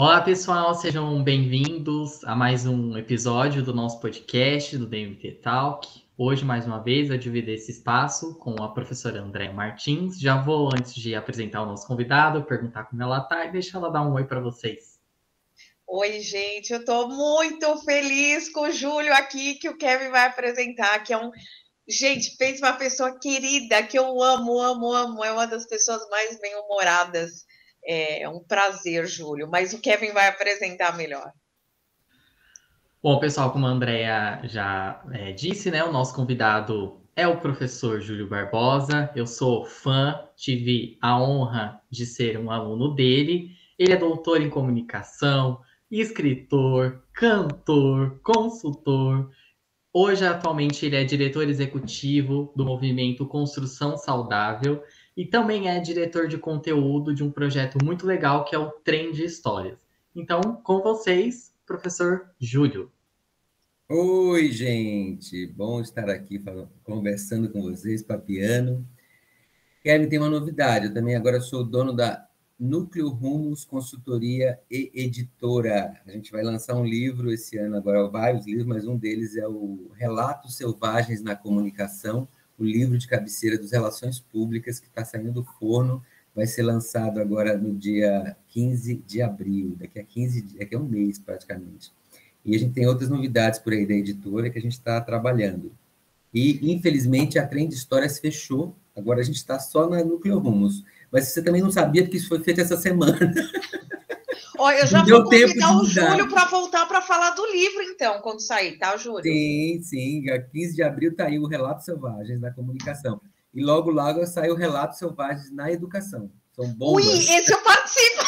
Olá, pessoal, sejam bem-vindos a mais um episódio do nosso podcast do DMT Talk. Hoje, mais uma vez, eu dividir esse espaço com a professora Andréa Martins. Já vou, antes de apresentar o nosso convidado, perguntar como ela está e deixar ela dar um oi para vocês. Oi, gente, eu estou muito feliz com o Júlio aqui, que o Kevin vai apresentar, que é um. Gente, fez uma pessoa querida que eu amo, amo, amo. É uma das pessoas mais bem-humoradas é um prazer, Júlio, mas o Kevin vai apresentar melhor. Bom, pessoal, como a Andrea já é, disse, né, o nosso convidado é o professor Júlio Barbosa. Eu sou fã, tive a honra de ser um aluno dele. Ele é doutor em comunicação, escritor, cantor, consultor. Hoje, atualmente, ele é diretor executivo do movimento Construção Saudável e também é diretor de conteúdo de um projeto muito legal que é o Trem de Histórias. Então, com vocês, professor Júlio. Oi, gente! Bom estar aqui conversando com vocês, papiano. Kevin, tem uma novidade. Eu também agora sou dono da Núcleo Rumos Consultoria e Editora. A gente vai lançar um livro esse ano, agora vários livros, mas um deles é o Relatos Selvagens na Comunicação, o livro de cabeceira dos Relações Públicas, que está saindo do forno, vai ser lançado agora no dia 15 de abril, daqui a 15 daqui a um mês praticamente. E a gente tem outras novidades por aí da editora que a gente está trabalhando. E, infelizmente, a Trem de Histórias fechou, agora a gente está só na Núcleo Rumos. Mas você também não sabia, porque isso foi feito essa semana. Olha, eu já vou convidar o Júlio para voltar para falar do livro, então, quando sair, tá, Júlio? Sim, sim. Dia 15 de abril está aí o Relatos Selvagens na comunicação. E logo, logo sai o Relatos Selvagens na educação. São bons. Ui, esse eu participo!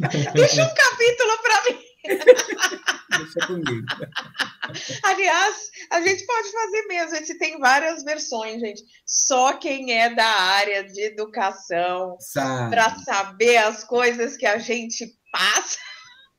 Deixa um capítulo para mim. Deixa comigo. Aliás, a gente pode fazer mesmo. Esse tem várias versões, gente. Só quem é da área de educação para saber as coisas que a gente passa.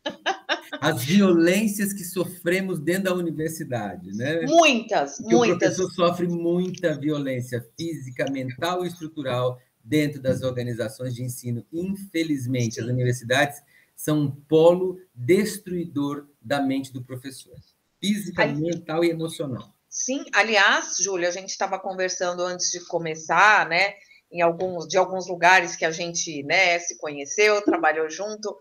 As violências que sofremos dentro da universidade, né? Muitas, Porque muitas. O professor sofre muita violência física, mental e estrutural dentro das organizações de ensino. Infelizmente, Sim. as universidades são um polo destruidor da mente do professor física, Ali... mental e emocional. Sim, aliás, Júlia, a gente estava conversando antes de começar, né? Em alguns, de alguns lugares que a gente né, se conheceu, trabalhou junto.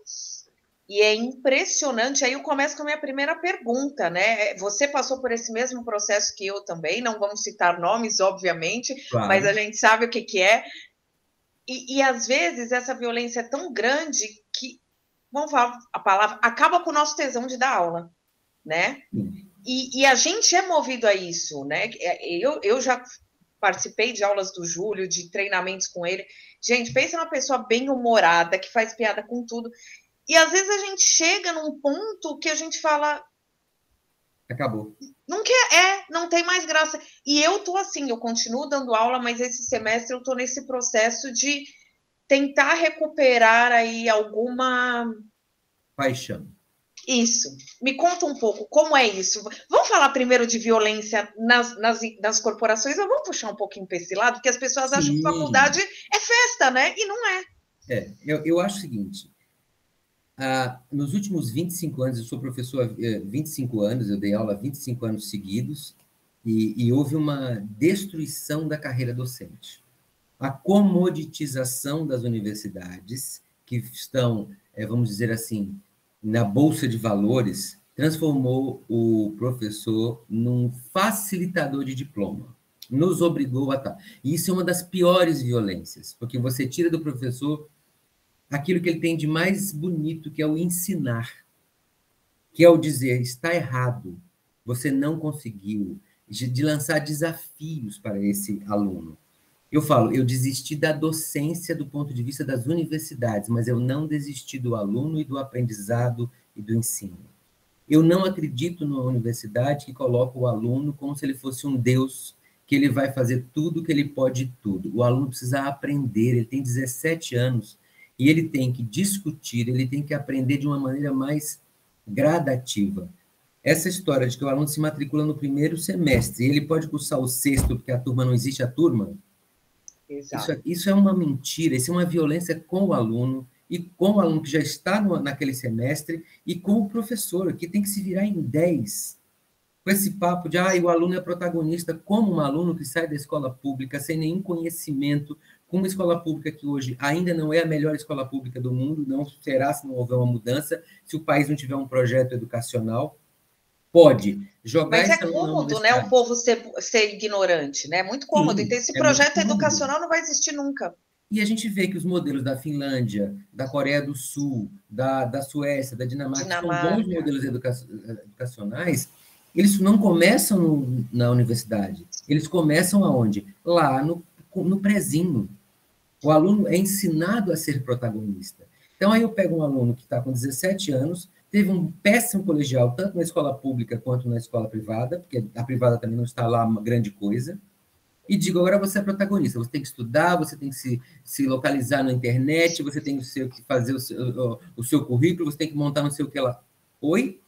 E é impressionante. Aí eu começo com a minha primeira pergunta, né? Você passou por esse mesmo processo que eu também, não vamos citar nomes, obviamente, claro. mas a gente sabe o que, que é. E, e às vezes essa violência é tão grande vamos falar a palavra, acaba com o nosso tesão de dar aula né? E, e, a gente é movido a isso, né? É, eu, eu já participei de aulas do Júlio, de treinamentos com ele. Gente, pensa numa pessoa bem humorada, que faz piada com tudo. E às vezes a gente chega num ponto que a gente fala. Acabou. Não quer, é, não tem mais graça. E eu tô assim, eu continuo dando aula, mas esse semestre eu tô nesse processo de tentar recuperar aí alguma paixão. Isso. Me conta um pouco como é isso. Vamos falar primeiro de violência nas, nas, nas corporações ou vamos puxar um pouquinho para esse lado? Porque as pessoas Sim. acham que faculdade é festa, né? E não é. É, eu, eu acho o seguinte. Ah, nos últimos 25 anos, eu sou professor há 25 anos, eu dei aula há 25 anos seguidos, e, e houve uma destruição da carreira docente. A comoditização das universidades, que estão, é, vamos dizer assim, na Bolsa de Valores transformou o professor num facilitador de diploma. Nos obrigou a estar. E isso é uma das piores violências, porque você tira do professor aquilo que ele tem de mais bonito, que é o ensinar, que é o dizer, está errado, você não conseguiu, de lançar desafios para esse aluno. Eu falo, eu desisti da docência do ponto de vista das universidades, mas eu não desisti do aluno e do aprendizado e do ensino. Eu não acredito numa universidade que coloca o aluno como se ele fosse um Deus, que ele vai fazer tudo, que ele pode tudo. O aluno precisa aprender, ele tem 17 anos, e ele tem que discutir, ele tem que aprender de uma maneira mais gradativa. Essa história de que o aluno se matricula no primeiro semestre e ele pode cursar o sexto porque a turma não existe, a turma, isso, é, isso, é uma mentira, isso é uma violência com o aluno, e com o aluno que já está no, naquele semestre, e com o professor, que tem que se virar em 10. Com esse papo de, ah, o aluno é protagonista, como um aluno que sai da escola pública sem nenhum conhecimento, com uma escola pública que hoje ainda não é a melhor escola pública do mundo, não será se não houver uma mudança, se o país não tiver um projeto educacional, pode jogar Mas é cômodo, né, o povo ser, ser ignorante, né? Muito cômodo. Sim, então, esse é projeto educacional não vai existir nunca. E a gente vê que os modelos da Finlândia, da Coreia do Sul, da, da Suécia, da Dinamarca, Dinamarca. são bons modelos educa educacionais, eles não começam no, na universidade. Eles começam aonde? Lá no, no prezinho. O aluno é ensinado a ser protagonista. Então, aí eu pego um aluno que está com 17 anos, teve um péssimo colegial, tanto na escola pública quanto na escola privada, porque a privada também não está lá uma grande coisa e digo, agora você é protagonista, você tem que estudar, você tem que se, se localizar na internet, você tem que fazer o seu, o, seu currículo, você tem que montar não sei o que lá. Oi?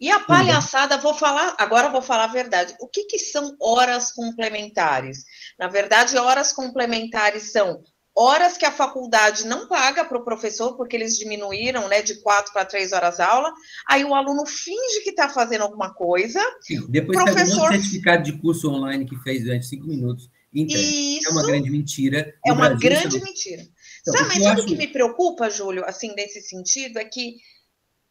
E a palhaçada, vou falar, agora vou falar a verdade. O que, que são horas complementares? Na verdade, horas complementares são horas que a faculdade não paga para o professor, porque eles diminuíram né, de quatro para três horas aula, aí o aluno finge que está fazendo alguma coisa. Sim, depois professor... pega um certificado de curso online que fez durante cinco minutos. Isso é uma grande mentira. É uma Brasil, grande então... mentira. Então, sabe, mas sabe o que me preocupa, Júlio, assim, nesse sentido, é que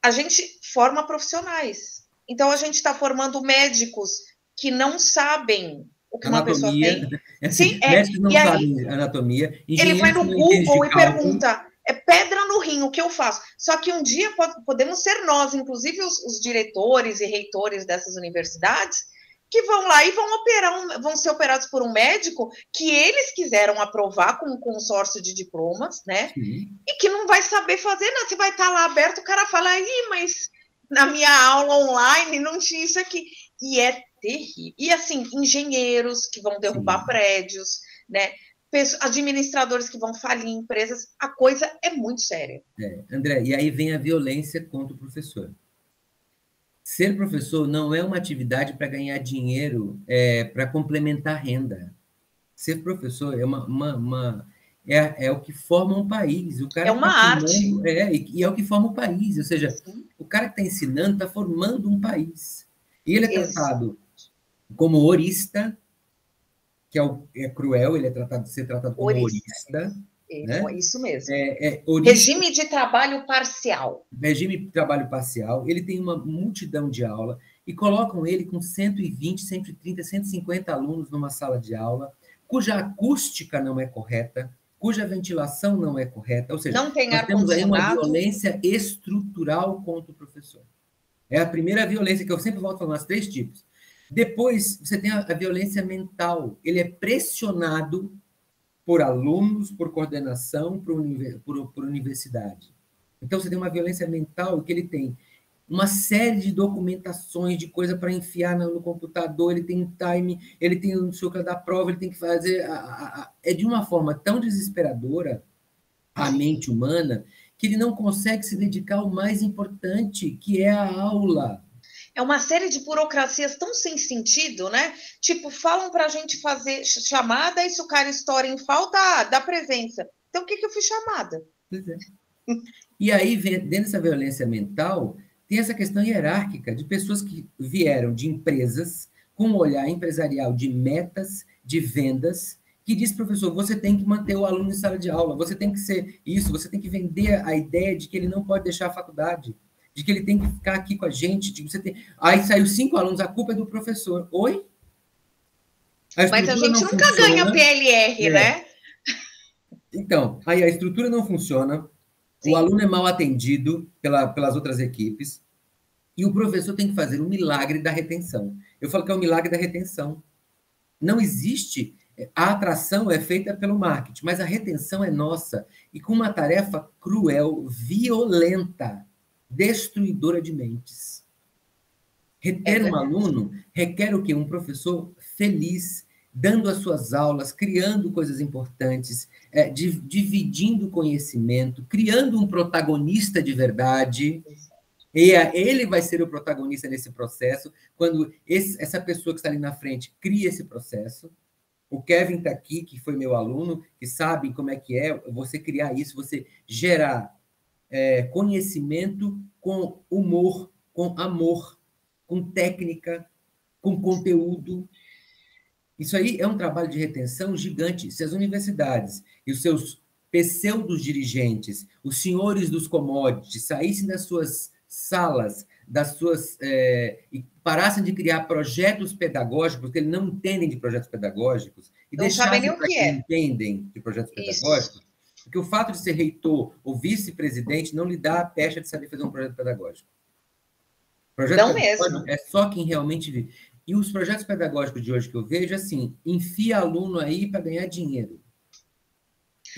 a gente forma profissionais. Então, a gente está formando médicos que não sabem o que anatomia, uma pessoa tem. Assim, Sim, é, não e aí, anatomia. Ele vai no Google e pergunta: é pedra no rim, o que eu faço? Só que um dia pode, podemos ser nós, inclusive os, os, diretores e reitores dessas universidades, que vão lá e vão operar, um, vão ser operados por um médico que eles quiseram aprovar com um consórcio de diplomas, né? Sim. E que não vai saber fazer nada. Você vai estar lá aberto, o cara fala, Ih, mas na minha aula online não tinha isso aqui. E é terrível. E assim, engenheiros que vão derrubar Sim. prédios, né? administradores que vão falir empresas, a coisa é muito séria. É, André, e aí vem a violência contra o professor. Ser professor não é uma atividade para ganhar dinheiro, é, para complementar renda. Ser professor é uma, uma, uma é, é, o que forma um país. O cara é uma tá arte. É, e, é o que forma o um país. Ou seja, Sim. o cara que está ensinando está formando um país. E ele é Isso. tratado como orista, que é, o, é cruel, ele é tratado de ser tratado como orista. orista né? Isso mesmo. É, é orista, regime de trabalho parcial. Regime de trabalho parcial. Ele tem uma multidão de aula e colocam ele com 120, 130, 150 alunos numa sala de aula, cuja acústica não é correta, cuja ventilação não é correta. Ou seja, não tem nós temos aí uma violência estrutural contra o professor. É a primeira violência que eu sempre volto falando, as três tipos. Depois, você tem a, a violência mental. Ele é pressionado por alunos, por coordenação, por, por, por universidade. Então, você tem uma violência mental que ele tem uma série de documentações, de coisa para enfiar no, no, computador, ele tem time, ele tem o seu da prova, ele tem que fazer. A, a, a, é de uma forma tão desesperadora a mente humana que ele não consegue se dedicar ao mais importante, que é a aula é uma série de burocracias tão sem sentido, né? Tipo, falam para a gente fazer chamada e se o cara estoura em falta, ah, dá presença. Então, o que, que eu fiz chamada? É. E aí, dentro dessa violência mental, tem essa questão hierárquica de pessoas que vieram de empresas com um olhar empresarial de metas, de vendas, que diz, professor, você tem que manter o aluno em sala de aula, você tem que ser isso, você tem que vender a ideia de que ele não pode deixar a faculdade de que ele tem que ficar aqui com a gente, de que você tem. Aí saiu cinco alunos, a culpa é do professor. Oi? A Mas a gente nunca funciona. ganha PLR, é. né? Então, aí a estrutura não funciona, Sim. o aluno é mal atendido pela, pelas outras equipes, e o professor tem que fazer um milagre da retenção. Eu falo que é o um milagre da retenção. Não existe. A atração é feita pelo marketing, mas a retenção é nossa. E com uma tarefa cruel, violenta destruidora de mentes. Reter um aluno requer o quê? Um professor feliz, dando as suas aulas, criando coisas importantes, é, dividindo conhecimento, criando um protagonista de verdade. E ele vai ser o protagonista nesse processo, quando esse, essa pessoa que está ali na frente cria esse processo. O Kevin está aqui, que foi meu aluno, que sabe como é que é você criar isso, você gerar é, conhecimento com humor, com amor, com técnica, com conteúdo. Isso aí é um trabalho de retenção gigante. Se as universidades e os seus pseudos dirigentes, os senhores dos commodities, saíssem das suas salas, das suas é, e parassem de criar projetos pedagógicos, porque eles não entendem de projetos pedagógicos, e não deixassem nem o que é. entendem de projetos Isso. pedagógicos, porque o fato de ser reitor ou vice-presidente não lhe dá a pecha de saber fazer um projeto pedagógico. Projeto Não mesmo. É só quem realmente vive. E os projetos pedagógicos de hoje que eu vejo, assim, enfia aluno aí para ganhar dinheiro.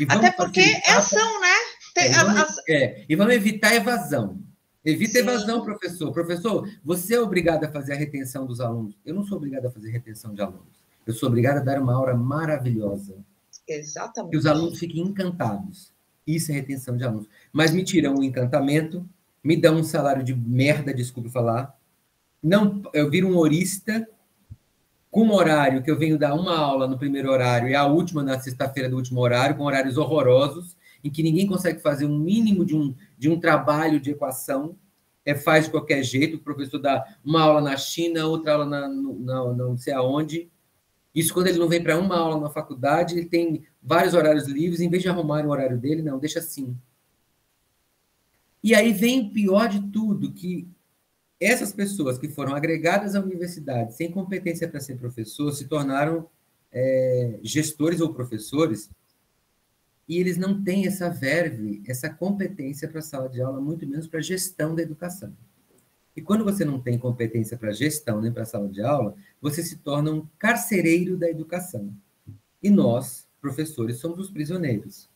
Até porque é ação, né? Tem- é, a- vamos, as- é, e vamos evitar evasão. Evita Sim. evasão, professor. Professor, você é obrigado a fazer a retenção dos alunos. Eu não sou obrigado a fazer retenção de alunos. Eu sou obrigado a dar uma aula maravilhosa. Que Exatamente. os alunos fiquem encantados. Isso é retenção de alunos. Mas me tiram o encantamento, me dão um salário de merda, desculpe falar. Não, eu viro um horista com um horário que eu venho dar uma aula no primeiro horário e a última na sexta-feira do último horário, com horários horrorosos, em que ninguém consegue fazer um mínimo de um, de um trabalho de equação, é, faz de qualquer jeito, o professor dá uma aula na China, outra aula na, na- não sei aonde. Isso quando ele não vem para uma aula na faculdade, ele tem vários horários livres, em vez de arrumar o horário dele, não, deixa assim. E aí vem o pior de tudo, que essas pessoas que foram agregadas à universidade sem competência para ser professor se tornaram é, gestores ou professores e eles não têm essa verve, essa competência para a sala de aula, muito menos para a gestão da educação. E quando você não tem competência para gestão nem para a sala de aula, você se torna um carcereiro da educação. E nós, professores, somos os prisioneiros.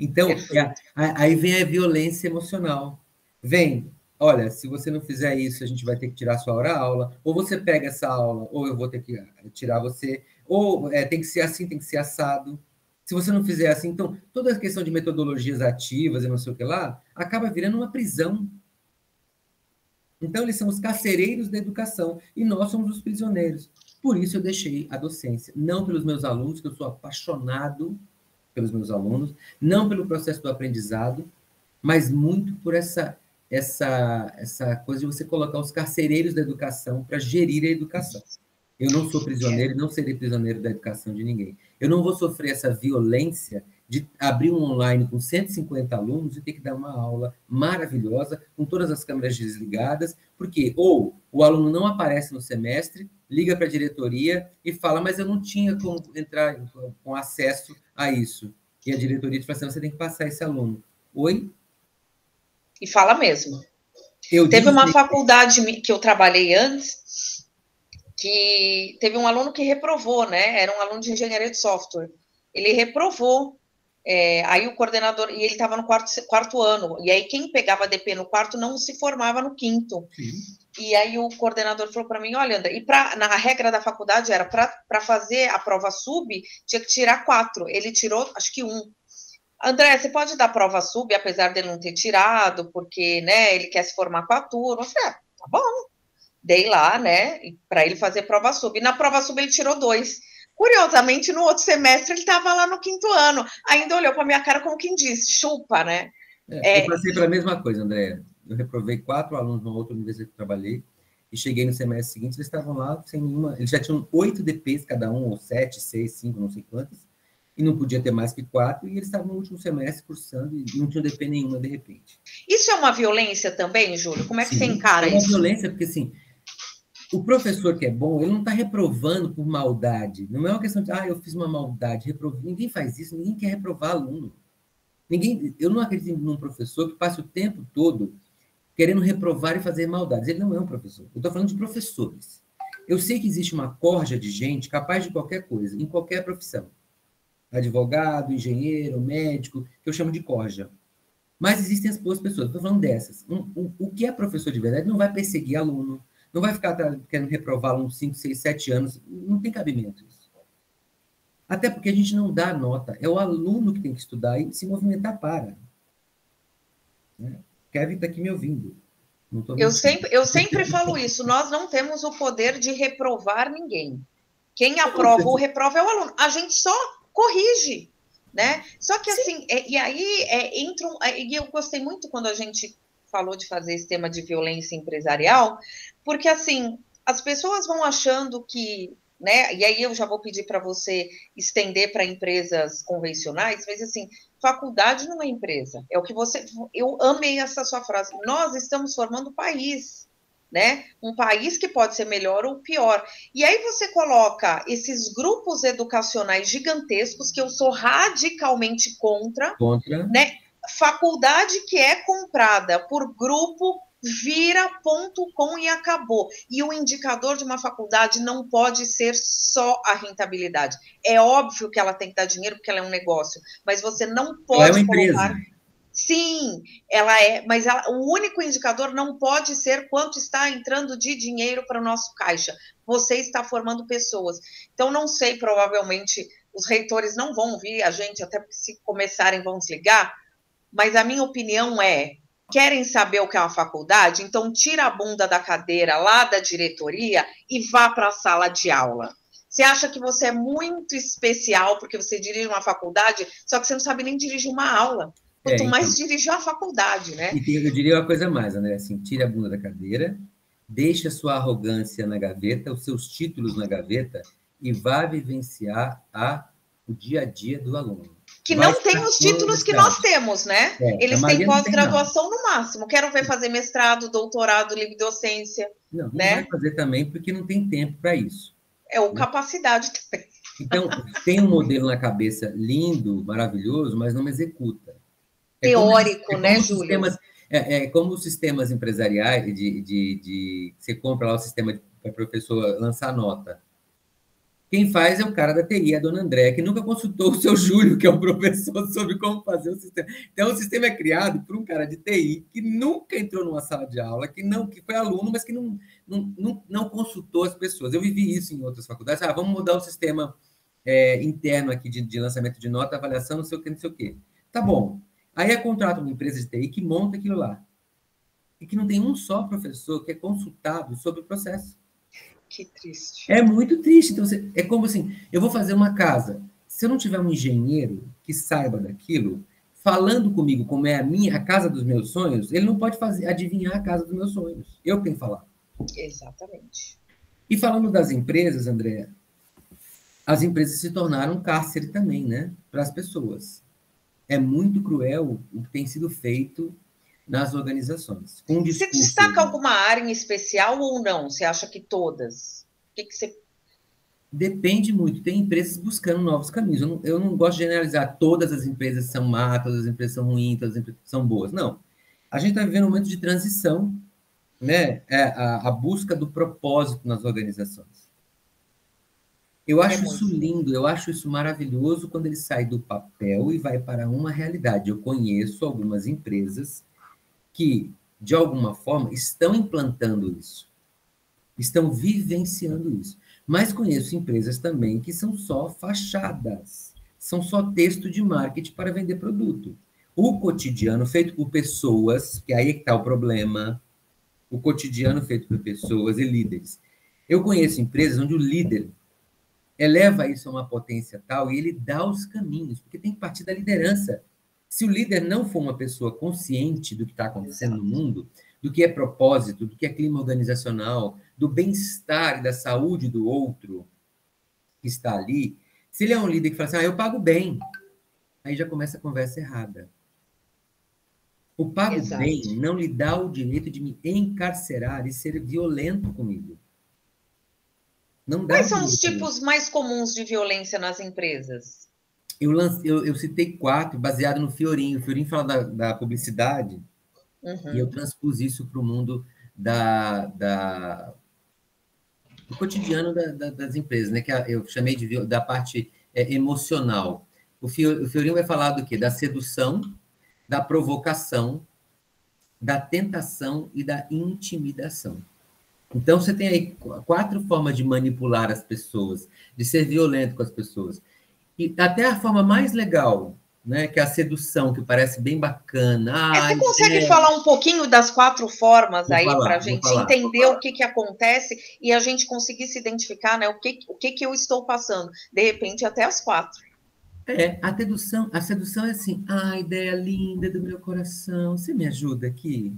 Então, é aí vem a violência emocional. Vem, olha, se você não fizer isso, a gente vai ter que tirar sua hora aula, ou você pega essa aula, ou eu vou ter que eh, tirar você, ou é, tem que ser assim, tem que ser assado. Se você não fizer assim, então, toda a questão de metodologias ativas e não sei o que lá, acaba virando uma prisão. Então, eles são os carcereiros da educação e nós somos os prisioneiros. Por isso, eu deixei a docência. Não pelos meus alunos, que eu sou apaixonado pelos meus alunos, não pelo processo do aprendizado, mas muito por essa, essa, essa coisa de você colocar os carcereiros da educação para gerir a educação. Eu não sou prisioneiro, não serei prisioneiro da educação de ninguém. Eu não vou sofrer essa violência de abrir um online com 150 alunos e ter que dar uma aula maravilhosa, com todas as câmeras desligadas, porque ou o aluno não aparece no semestre, liga para a diretoria e fala, mas eu não tinha como entrar com acesso a isso. E a diretoria te fala assim, você tem que passar esse aluno. Oi? E fala mesmo. Eu Teve uma faculdade que eu trabalhei antes, que teve um aluno que reprovou, né? Era um aluno de engenharia de software. Ele reprovou. É, aí o coordenador, e ele estava no quarto, quarto ano, e aí quem pegava DP no quarto não se formava no quinto. Sim. E aí o coordenador falou para mim, olha, André, e pra, na regra da faculdade era para fazer a prova sub, tinha que tirar quatro. Ele tirou, acho que um. André, você pode dar prova sub, apesar dele não ter tirado, porque né, ele quer se formar com a turma. Eu falei, ah, tá bom. Dei lá, né, para ele fazer prova sub. E na prova sub ele tirou dois. Curiosamente, no outro semestre ele estava lá no quinto ano. Ainda olhou para minha cara como quem diz, chupa, né? É, É. Eu passei pela mesma coisa, André. Eu reprovei quatro alunos numa outra universidade que eu trabalhei e cheguei no semestre seguinte, eles estavam lá sem nenhuma. Eles já tinham oito DPs cada um, ou sete, seis, cinco, não sei quantas, e não podia ter mais que quatro, e eles estavam no último semestre cursando e não tinham DP nenhuma de repente. Isso é uma violência também, Júlio? Como é que Sim, você encara é uma isso? violência, porque assim, o professor que é bom, ele não está reprovando por maldade. Não é uma questão de, ah, eu fiz uma maldade, reprovei. Ninguém faz isso, ninguém quer reprovar aluno. Ninguém, eu não acredito num professor que passe o tempo todo querendo reprovar e fazer maldades. Ele não é um professor. Eu estou falando de professores. Eu sei que existe uma corja de gente capaz de qualquer coisa, em qualquer profissão. Advogado, engenheiro, médico, que eu chamo de corja. Mas existem as boas pessoas. Estou falando dessas. Um, um, o que é professor de verdade não vai perseguir aluno, não vai ficar querendo reprovar aluno 5, 6, 7 anos. Não tem cabimento isso. Até porque a gente não dá nota. É o aluno que tem que estudar e se movimentar para. Né? Kevin está aqui me ouvindo. Eu sempre, eu sempre falo isso. Nós não temos o poder de reprovar ninguém. Quem aprova ou reprova é o aluno. A gente só corrige, né? Só que assim, é, e aí é, entram. É, e eu gostei muito quando a gente falou de fazer esse tema de violência empresarial, porque assim, as pessoas vão achando que né? E aí eu já vou pedir para você estender para empresas convencionais, mas assim, faculdade não é empresa. É o que você. Eu amei essa sua frase. Nós estamos formando país. Né? Um país que pode ser melhor ou pior. E aí você coloca esses grupos educacionais gigantescos que eu sou radicalmente contra, contra. né? Faculdade que é comprada por grupo vira ponto com e acabou. E o indicador de uma faculdade não pode ser só a rentabilidade. É óbvio que ela tem que dar dinheiro porque ela é um negócio, mas você não pode é colocar. Sim, ela é, mas ela, o único indicador não pode ser quanto está entrando de dinheiro para o nosso caixa. Você está formando pessoas. Então, não sei, provavelmente os reitores não vão ouvir a gente, até porque se começarem vão desligar, mas a minha opinião é: Querem saber o que é uma faculdade? Então tira a bunda da cadeira lá da diretoria e vá para a sala de aula. Você acha que você é muito especial porque você dirige uma faculdade, só que você não sabe nem dirigir uma aula. Quanto é, então, mais dirigir a faculdade, né? E eu diria uma coisa mais, André, assim, tire a bunda da cadeira, deixe a sua arrogância na gaveta, os seus títulos na gaveta e vá vivenciar a, o dia a dia do aluno que não tem os títulos que nós temos, né? É, Eles têm pós-graduação no máximo. Quero ver fazer mestrado, doutorado, livre docência. Não, não né? vai fazer também porque não tem tempo para isso. É, ou né? capacidade também. Então, tem um modelo na cabeça lindo, maravilhoso, mas não executa. É Teórico, como, é né, Júlio? Sistemas, é, é, como os sistemas empresariais, de, de, de, você compra lá o sistema para a professor lançar nota. Quem faz é o cara da TI, a dona André, que nunca consultou o seu Júlio, que é o professor, sobre como fazer o sistema. Então, o sistema é criado por um cara de TI que nunca entrou numa sala de aula, que não que foi aluno, mas que não, não, não, não consultou as pessoas. Eu vivi isso em outras faculdades. Ah, vamos mudar o sistema é, interno aqui de, de, lançamento de nota, avaliação, não sei o que, não sei o que. Tá bom. Aí é contrato uma empresa de TI que monta aquilo lá. E que não tem um só professor que é consultado sobre o processo. Que triste. É muito triste. Então, é como assim: eu vou fazer uma casa. Se eu não tiver um engenheiro que saiba daquilo, falando comigo como é a minha, a casa dos meus sonhos, ele não pode fazer adivinhar a casa dos meus sonhos. Eu tenho que falar. Exatamente. E falando das empresas, André, as empresas se tornaram um cárcere também, né? Para as pessoas. É muito cruel o que tem sido feito nas organizações. Um você destaca alguma área em especial ou não? Você acha que todas? O que, que você Depende muito. Tem empresas buscando novos caminhos. Eu não, eu não, gosto de generalizar todas as empresas são má, todas as empresas são ruins, todas as empresas são boas. Não. A gente está vivendo um momento de transição, né? É a, a, busca do propósito nas organizações. Eu é acho é isso lindo, eu acho isso maravilhoso quando ele sai do papel e vai para uma realidade. Eu conheço algumas empresas que, de alguma forma, estão implantando isso, estão vivenciando isso. Mas conheço empresas também que são só fachadas, são só texto de marketing para vender produto. O cotidiano feito por pessoas, que aí é está o problema, o cotidiano feito por pessoas e líderes. Eu conheço empresas onde o líder eleva isso a uma potência tal e ele dá os caminhos, porque tem que partir da liderança. Se o líder não for uma pessoa consciente do que está acontecendo no mundo, do que é propósito, do que é clima organizacional, do bem-estar e da saúde do outro que está ali, se ele é um líder que fala assim, ah, eu pago bem, aí já começa a conversa errada. O pago Exato. bem não lhe dá o direito de me encarcerar e ser violento comigo. Não Quais são os tipos mais comuns de violência nas empresas? Eu, eu, eu, citei quatro, baseado no Fiorinho. O Fiorinho fala da, da publicidade, uhum. e eu transpus isso para o mundo da, da, do cotidiano da, da, das empresas, né? que eu chamei de, da parte é, emocional. O, Fio, o Fiorinho vai falar do quê? Da sedução, da provocação, da tentação e da intimidação. Então, você tem aí quatro formas de manipular as pessoas, de ser violento com as pessoas. E até a forma mais legal né? Que é a sedução, que parece bem bacana. É, você consegue é... falar um pouquinho das quatro formas vou aí para a gente falar, entender o que, que acontece e a gente conseguir se identificar, né? O que, o que, que eu estou passando? De repente, até as quatro. É, a sedução, a sedução é assim, ah, ideia linda do meu coração, você me ajuda aqui?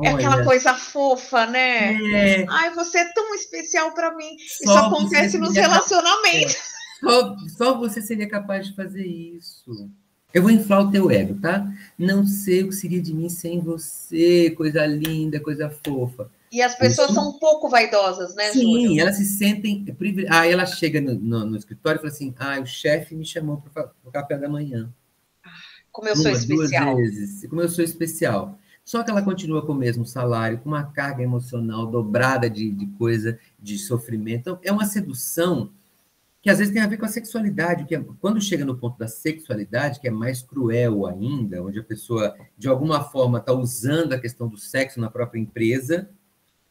É Olha, aquela coisa fofa, né? É... Ai, você é tão especial para mim. Isso acontece nos relacionamentos. Só, só você seria capaz de fazer isso. Eu vou inflar o teu ego, tá? Não sei o que seria de mim sem você, coisa linda, coisa fofa. E as pessoas são um pouco vaidosas, né, Sim, Júlio? elas se sentem. Ah, ela chega no, no, no escritório e fala assim: ah, o chefe me chamou para o café da manhã. Como eu Uma, sou especial. Duas vezes, como eu sou especial. Só que ela continua com o mesmo salário, com uma carga emocional dobrada de, de coisa, de sofrimento. Então, é uma sedução que às vezes tem a ver com a sexualidade, que é, quando chega no ponto da sexualidade, que é mais cruel ainda, onde a pessoa, de alguma forma, está usando a questão do sexo na própria empresa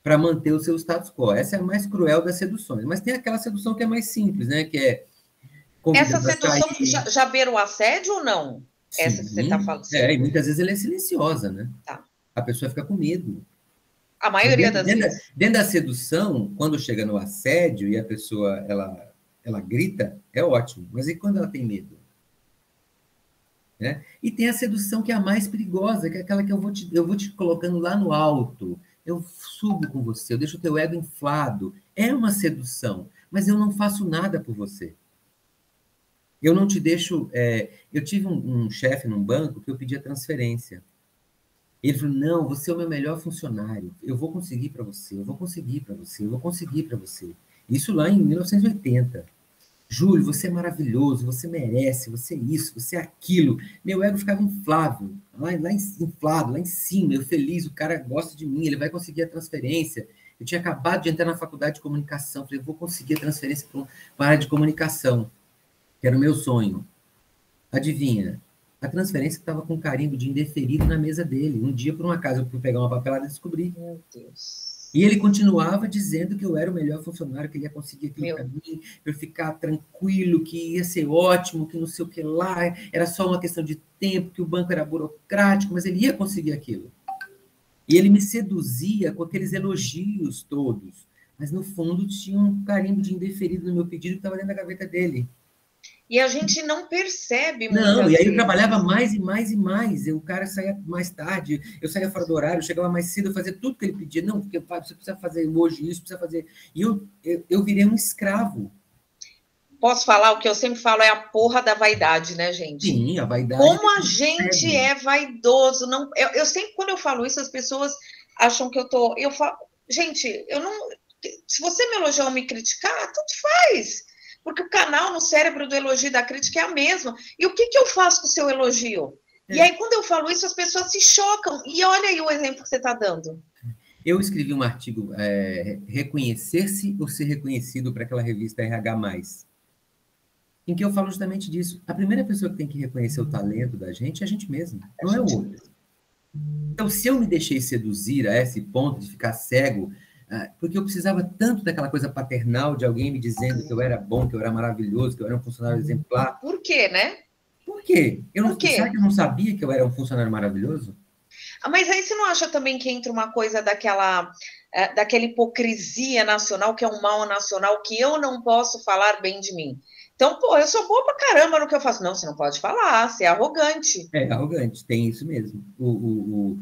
para manter o seu status quo. Essa é a mais cruel das seduções. Mas tem aquela sedução que é mais simples, né? Que é. Essa sedução já, já beira o assédio ou não? Sim, Essa que você está falando. É, e muitas vezes ela é silenciosa, né? Tá. A pessoa fica com medo. A maioria dentro, das dentro, vezes. Dentro da sedução, quando chega no assédio e a pessoa ela ela grita, é ótimo. Mas e quando ela tem medo? Né? E tem a sedução que é a mais perigosa, que é aquela que eu vou te, eu vou te colocando lá no alto. Eu subo com você, eu deixo o teu ego inflado. É uma sedução, mas eu não faço nada por você. Eu não te deixo. É... eu tive um, um chefe num banco que eu pedia transferência. Ele falou: Não, você é o meu melhor funcionário. Eu vou conseguir para você, eu vou conseguir para você, eu vou conseguir para você. Isso lá em 1980. Júlio, você é maravilhoso, você merece, você é isso, você é aquilo. Meu ego ficava inflável, lá, lá inflado, lá em cima, eu feliz, o cara gosta de mim, ele vai conseguir a transferência. Eu tinha acabado de entrar na faculdade de comunicação, falei, vou conseguir a transferência para a área de comunicação, que era o meu sonho. Adivinha? A transferência estava com carimbo de indeferido na mesa dele. Um dia, por um acaso, eu fui pegar uma papelada e descobri. Meu Deus. E ele continuava dizendo que eu era o melhor funcionário, que ele ia conseguir aquilo para mim, para eu ficar tranquilo, que ia ser ótimo, que não sei o que lá, era só uma questão de tempo, que o banco era burocrático, mas ele ia conseguir aquilo. E ele me seduzia com aqueles elogios todos, mas no fundo tinha um carimbo de indeferido no meu pedido que estava dentro da gaveta dele. E a gente não percebe Não, e aí eu trabalhava mais e mais e mais. Eu, o cara saía mais tarde, eu saía fora do horário, eu chegava mais cedo, eu fazia tudo que ele pedia. Não, porque você precisa fazer hoje isso, precisa fazer. E eu, eu, eu virei um escravo. Posso falar? O que eu sempre falo é a porra da vaidade, né, gente? Sim, a vaidade. Como a gente é vaidoso. Não, eu, eu sempre, quando eu falo isso, as pessoas acham que eu tô. Eu falo, gente, eu não. Se você me elogiar ou me criticar, tudo faz porque o canal no cérebro do elogio e da crítica é a mesma. E o que, que eu faço com o seu elogio? É. E aí, quando eu falo isso, as pessoas se chocam. E olha aí o exemplo que você está dando. Eu escrevi um artigo, é, Reconhecer-se ou Ser Reconhecido, para aquela revista RH, em que eu falo justamente disso. A primeira pessoa que tem que reconhecer o talento da gente é a gente mesmo, não é o outro. Então, se eu me deixei seduzir a esse ponto de ficar cego porque eu precisava tanto daquela coisa paternal de alguém me dizendo que eu era bom, que eu era maravilhoso, que eu era um funcionário exemplar. Por quê, né? Por quê? Eu não, Por quê? Será que eu não sabia que eu era um funcionário maravilhoso? Ah, mas aí você não acha também que entra uma coisa daquela, é, daquela hipocrisia nacional, que é um mal nacional, que eu não posso falar bem de mim? Então, pô, eu sou boa pra caramba no que eu faço. Não, você não pode falar, você é arrogante. É, arrogante, tem isso mesmo. O, o, o,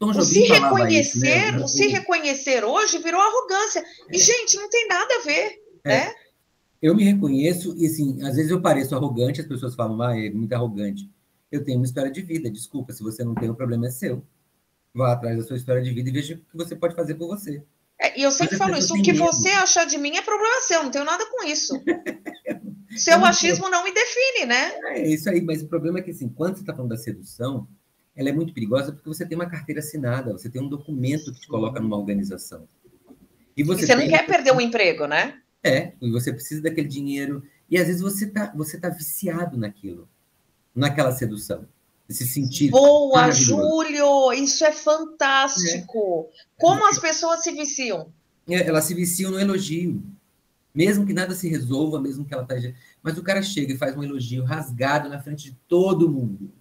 Tom Jobim se reconhecer, isso, né? se reconhecer hoje virou arrogância. É. E, gente, não tem nada a ver, é. né? Eu me reconheço e, assim, às vezes eu pareço arrogante, as pessoas falam, ah, é muito arrogante. Eu tenho uma história de vida, desculpa, se você não tem, o problema é seu. Vá atrás da sua história de vida e veja o que você pode fazer por você. É, e eu sempre falo isso, o que medo. você achar de mim é problema seu, não tenho nada com isso. Seu achismo não me define, né? É isso aí, mas o problema é que, assim, quando você está falando da sedução, ela é muito perigosa porque você tem uma carteira assinada, você tem um documento que te coloca numa organização. E você, e você não quer perder o emprego, né? É, e você precisa daquele dinheiro. E às vezes você está você tá viciado naquilo, naquela sedução. Esse sentido. Boa, Júlio! Isso é fantástico! É. Como as pessoas se viciam? É, elas se viciam no elogio. Mesmo que nada se resolva, mesmo que ela tá... Mas o cara chega e faz um elogio rasgado na frente de todo mundo.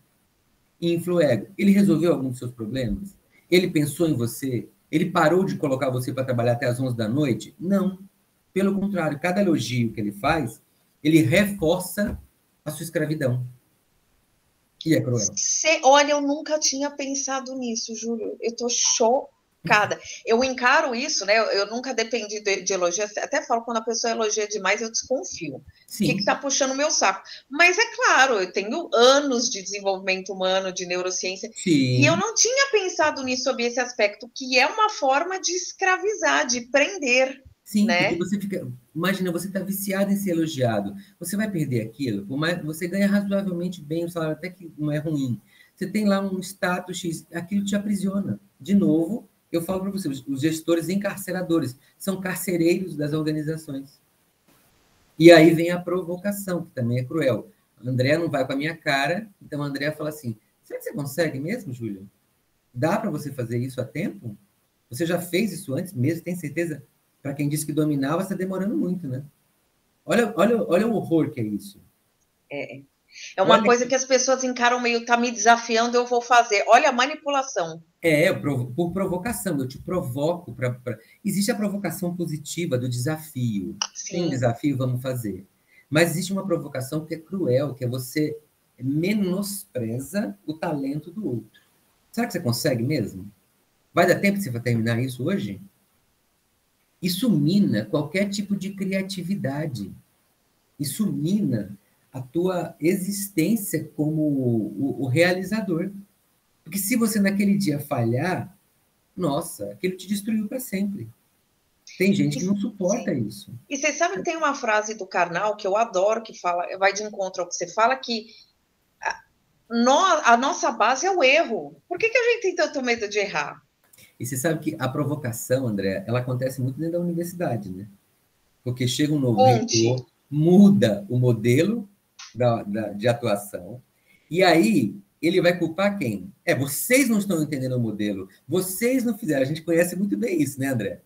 Influego. Ele resolveu algum dos seus problemas? Ele pensou em você? Ele parou de colocar você para trabalhar até as 11 da noite? Não. Pelo contrário, cada elogio que ele faz, ele reforça a sua escravidão. E é cruel. Cê, olha, eu nunca tinha pensado nisso, Júlio. Eu tô chocada. Eu encaro isso, né? Eu, nunca dependi de, de elogio. Até falo quando a pessoa elogia demais, eu desconfio. O que, que tá puxando o meu saco? Mas é claro, eu tenho anos de desenvolvimento humano, de neurociência, Sim. e eu não tinha pensado nisso sob esse aspecto, que é uma forma de escravizar, de prender. Sim, né? porque você fica. Imagina, você está viciado em ser elogiado. Você vai perder aquilo, você ganha razoavelmente bem o salário, até que não é ruim. Você tem lá um status X, aquilo te aprisiona. De novo, eu falo para você, os gestores encarceradores são carcereiros das organizações. E aí vem a provocação, que também é cruel. André não vai com a minha cara, então André fala assim: será que você consegue mesmo, Júlio? Dá para você fazer isso a tempo? Você já fez isso antes mesmo? Tem certeza? Para quem disse que dominava, está demorando muito, né? Olha, olha, olha o horror que é isso. É. É uma Olha coisa que- as pessoas encaram meio, tá me desafiando, eu vou fazer. Olha a manipulação. É, por, provocação, eu te provoco. Pra, pra- Existe a provocação positiva do desafio. Tem um Sim. desafio, vamos fazer. Mas existe uma provocação que é cruel, que é você menospreza o talento do outro. Será que você consegue mesmo? Vai dar tempo você terminar isso hoje? Isso mina qualquer tipo de criatividade. Isso mina a tua existência como o, o realizador. Porque se você naquele dia falhar, nossa, aquilo te destruiu para sempre. Tem gente que não suporta isso. E você sabe que tem uma frase do Karnal que eu adoro, que fala, vai de encontro ao que você fala, que a, no- a nossa base é o erro. Por que, que a gente tem tanto medo de errar? E você sabe que a provocação, André, ela acontece muito dentro da universidade, né? Porque chega um novo Conte. reitor, muda o modelo da, da- de atuação, e aí ele vai culpar quem? É, vocês não estão entendendo o modelo, vocês não fizeram. A gente conhece muito bem isso, né, André?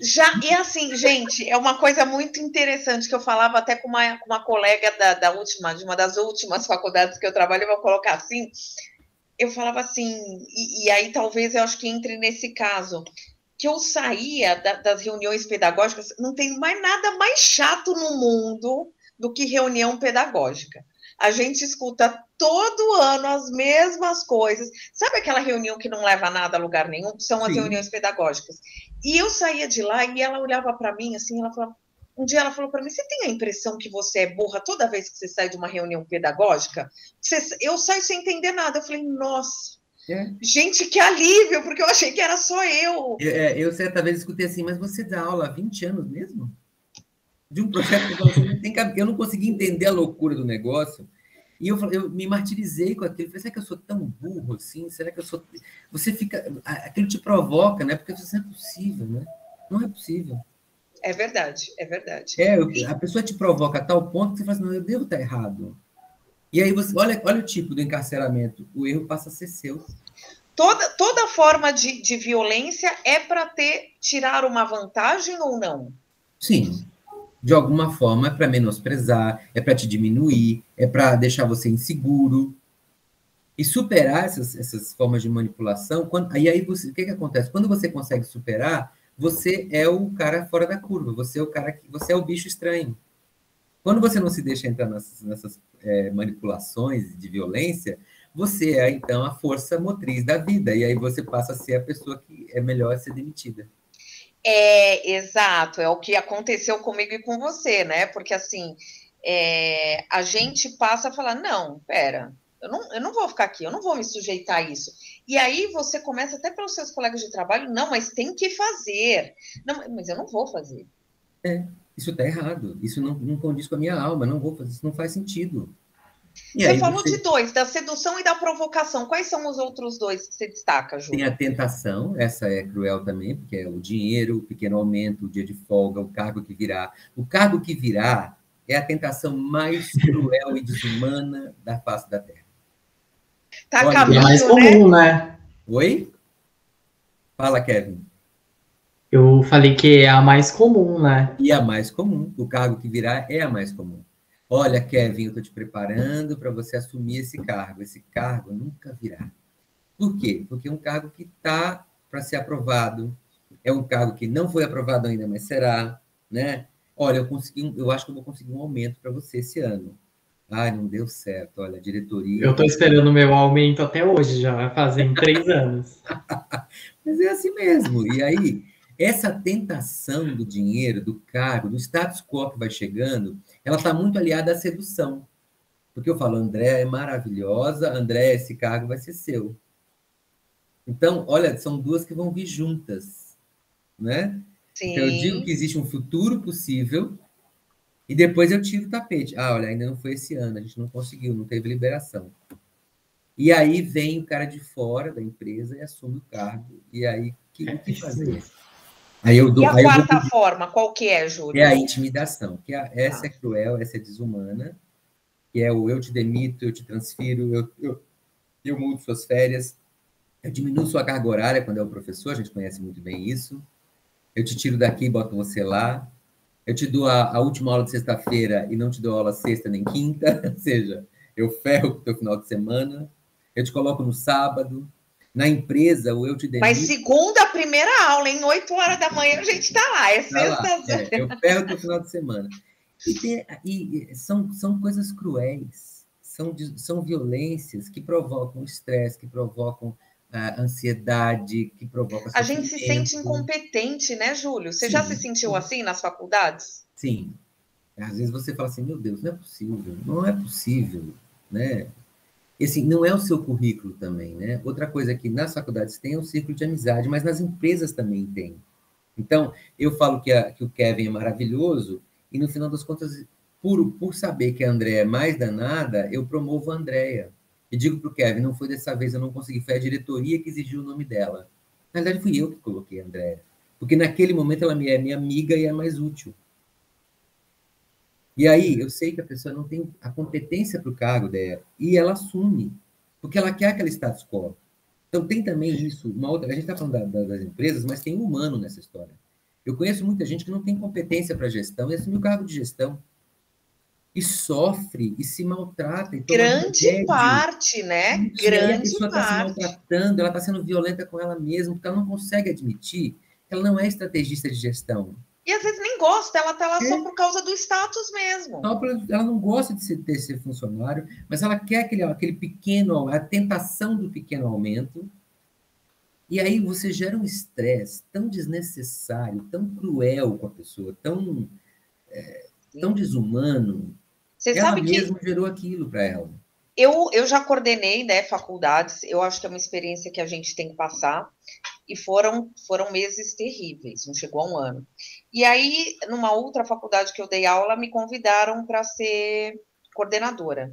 Já, e assim, gente, é uma coisa muito interessante que eu falava até com uma, com uma colega da, da última, de uma das últimas faculdades que eu trabalho, eu vou colocar assim. Eu falava assim, e, e aí talvez eu acho que entre nesse caso, que eu saía da- das reuniões pedagógicas, não tem mais nada mais chato no mundo do que reunião pedagógica. A gente escuta todo ano as mesmas coisas. Sabe aquela reunião que não leva nada a lugar nenhum? São as Sim. reuniões pedagógicas. E eu saía de lá e ela olhava para mim assim, ela falava, um dia ela falou para mim: "Você tem a impressão que você é burra toda vez que você sai de uma reunião pedagógica? Você- eu saio sem entender nada". Eu falei: "Nossa, É. gente, que alívio, porque eu achei que era só eu". Eu, é, eu certa vez escutei assim, mas você dá aula há 20 anos mesmo? De um projeto que você não tem Eu não consegui entender a loucura do negócio. E eu, eu me martirizei com aquilo. Falei, será que eu sou tão burro assim? Será que eu sou. Você fica. Aquilo te provoca, né? Porque isso não é possível, né? Não é possível. É verdade, é verdade. É, eu- a pessoa te provoca a tal ponto que você fala assim, não, eu devo estar errado. E aí você. Olha, olha o tipo do encarceramento. O erro passa a ser seu. Toda, toda forma de, de violência é para ter tirar uma vantagem ou não? Sim. De alguma forma é para menosprezar, é para te diminuir, é para deixar você inseguro. E superar essas, essas formas de manipulação, quando, e aí você, o que, que acontece? Quando você consegue superar, você é o cara fora da curva, você é o cara que você é o bicho estranho. Quando você não se deixa entrar nessas, nessas é, manipulações de violência, você é então a força motriz da vida, e aí você passa a ser a pessoa que é melhor ser demitida. É, exato, é o que aconteceu comigo e com você, né? Porque assim, é, a gente passa a falar, não, pera, eu não, eu não vou ficar aqui, eu não vou me sujeitar a isso. E aí você começa até pelos seus colegas de trabalho, não, mas tem que fazer. Não, mas eu não vou fazer. Isso está errado, isso não, não condiz com a minha alma, não vou fazer, isso não faz sentido. E você aí falou você de dois, da sedução e da provocação. Quais são os outros dois que você destaca, Ju? tem a tentação, essa é cruel também, porque é o dinheiro, o pequeno aumento, o dia de folga, o cargo que virá. O cargo que virá é a tentação mais cruel e desumana da face da Terra. Tá a Olha, E é caminho, mais né? comum, né? Oi? Fala, Kevin. Eu falei que é a mais comum, né? E a mais comum, o cargo que virá é a mais comum. Olha, Kevin, eu estou te preparando para você assumir esse cargo. Esse cargo nunca virá. Por quê? Porque é um cargo que está para ser aprovado, é um cargo que não foi aprovado ainda, mas será, né? Olha, eu consegui, eu acho que eu vou conseguir um aumento para você esse ano. Ai, não deu certo. Olha, a diretoria. Eu estou esperando o meu aumento até hoje, já vai fazer em três anos. Mas é assim mesmo. E aí, essa tentação do dinheiro, do cargo, do status quo que vai chegando, ela está muito aliada à sedução. Porque eu falo, André é maravilhosa, André, esse cargo vai ser seu. Então, olha, são duas que vão vir juntas, né? Sim. Então, eu digo que existe um futuro possível e depois eu tiro o tapete. Ah, olha, ainda não foi esse ano, a gente não conseguiu, não teve liberação. E aí vem o cara de fora da empresa e assume o cargo. E aí, que, o que fazer? Aí eu dou, e a quarta dou... forma, qual que é, Júlio? É a intimidação, que é, essa ah. é cruel, essa é desumana, que é o eu te demito, eu te transfiro, eu, eu, eu mudo suas férias, eu diminuo sua carga horária quando é o professor, a gente conhece muito bem isso. Eu te tiro daqui e boto você lá. Eu te dou a, a última aula de sexta-feira e não te dou aula sexta nem quinta, ou seja, eu ferro o teu final de semana. Eu te coloco no sábado. Na empresa, o eu te demito. Mas segunda, primeira aula, em 8 horas da manhã, a gente está lá. É sexta. Tá é, eu ferro com o final de semana. E, tem, e são, são coisas cruéis, são, são violências que provocam estresse, que provocam a ansiedade que provoca. A gente se sente incompetente, né, Júlio? Você sim, já se sentiu sim. assim nas faculdades? Sim. Às vezes você fala assim, meu Deus, não é possível, não é possível, né? Esse não é o seu currículo também, né? Outra coisa é que nas faculdades tem um círculo de amizade, mas nas empresas também tem. Então, eu falo que, a, que o Kevin é maravilhoso, e no final das contas, por, por saber que a Andréia é mais danada, eu promovo a Andréia e digo para o Kevin, não foi dessa vez, eu não consegui, foi a diretoria que exigiu o nome dela. Na verdade, fui eu que coloquei a Andréa. Porque naquele momento ela é minha amiga e é mais útil. E aí, eu sei que a pessoa não tem a competência para o cargo dela. E ela assume. Porque ela quer aquele status quo. Então, tem também isso. Uma outra, a gente está falando da, da, das empresas, mas tem um humano nessa história. Eu conheço muita gente que não tem competência para gestão e assume o cargo de gestão e sofre e se maltrata. E Grande parte, né? Isso, Grande a pessoa está se maltratando, ela está sendo violenta com ela mesma, porque ela não consegue admitir que ela não é estrategista de gestão. E às vezes nem gosta, ela está lá é. só por causa do status mesmo. Ela não gosta de ser, de ser funcionário, mas ela quer aquele, aquele pequeno, a tentação do pequeno aumento. E aí você gera um estresse tão desnecessário, tão cruel com a pessoa, tão, é, tão desumano, você ela sabe mesmo que gerou aquilo para ela. Eu, eu já coordenei né, faculdades, eu acho que é uma experiência que a gente tem que passar, e foram, foram meses terríveis, não chegou a um ano. E aí, numa outra faculdade que eu dei aula, me convidaram para ser coordenadora.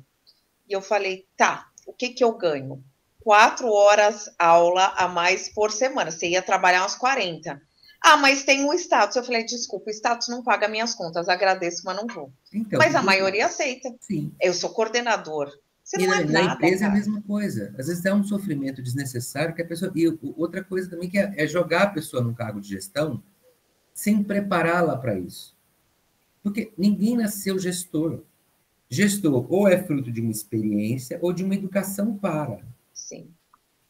E eu falei, tá, o que, que eu ganho? Quatro horas aula a mais por semana. Você ia trabalhar umas 40. Ah, mas tem o status. Eu falei, desculpa, o status não paga minhas contas, agradeço, mas não vou. Então, mas a maioria aceita. Sim. Eu sou coordenador. Você e não na, é na nada, empresa cara. é a mesma coisa. Às vezes é um sofrimento desnecessário que a pessoa. E outra coisa também que é, é jogar a pessoa num cargo de gestão sem prepará-la para isso. Porque ninguém nasceu gestor. Gestor ou é fruto de uma experiência ou de uma educação para. Sim.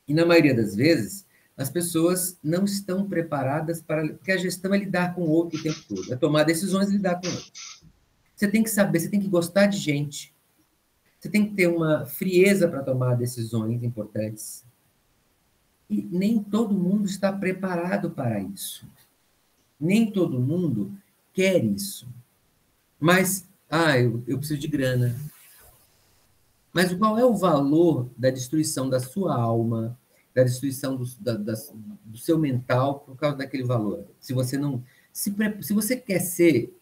E na maioria das vezes, as pessoas não estão preparadas para. Porque a gestão é lidar com o outro o tempo todo, é tomar decisões e lidar com o outro. Você tem que saber, você tem que gostar de gente, você tem que ter uma frieza para tomar decisões importantes. E nem todo mundo está preparado para isso. Nem todo mundo quer isso. Mas, ah, eu, eu preciso de grana. Mas qual é o valor da destruição da sua alma, da destruição do, da, da, do seu mental por causa daquele valor. Se você não. Se, se você quer ser.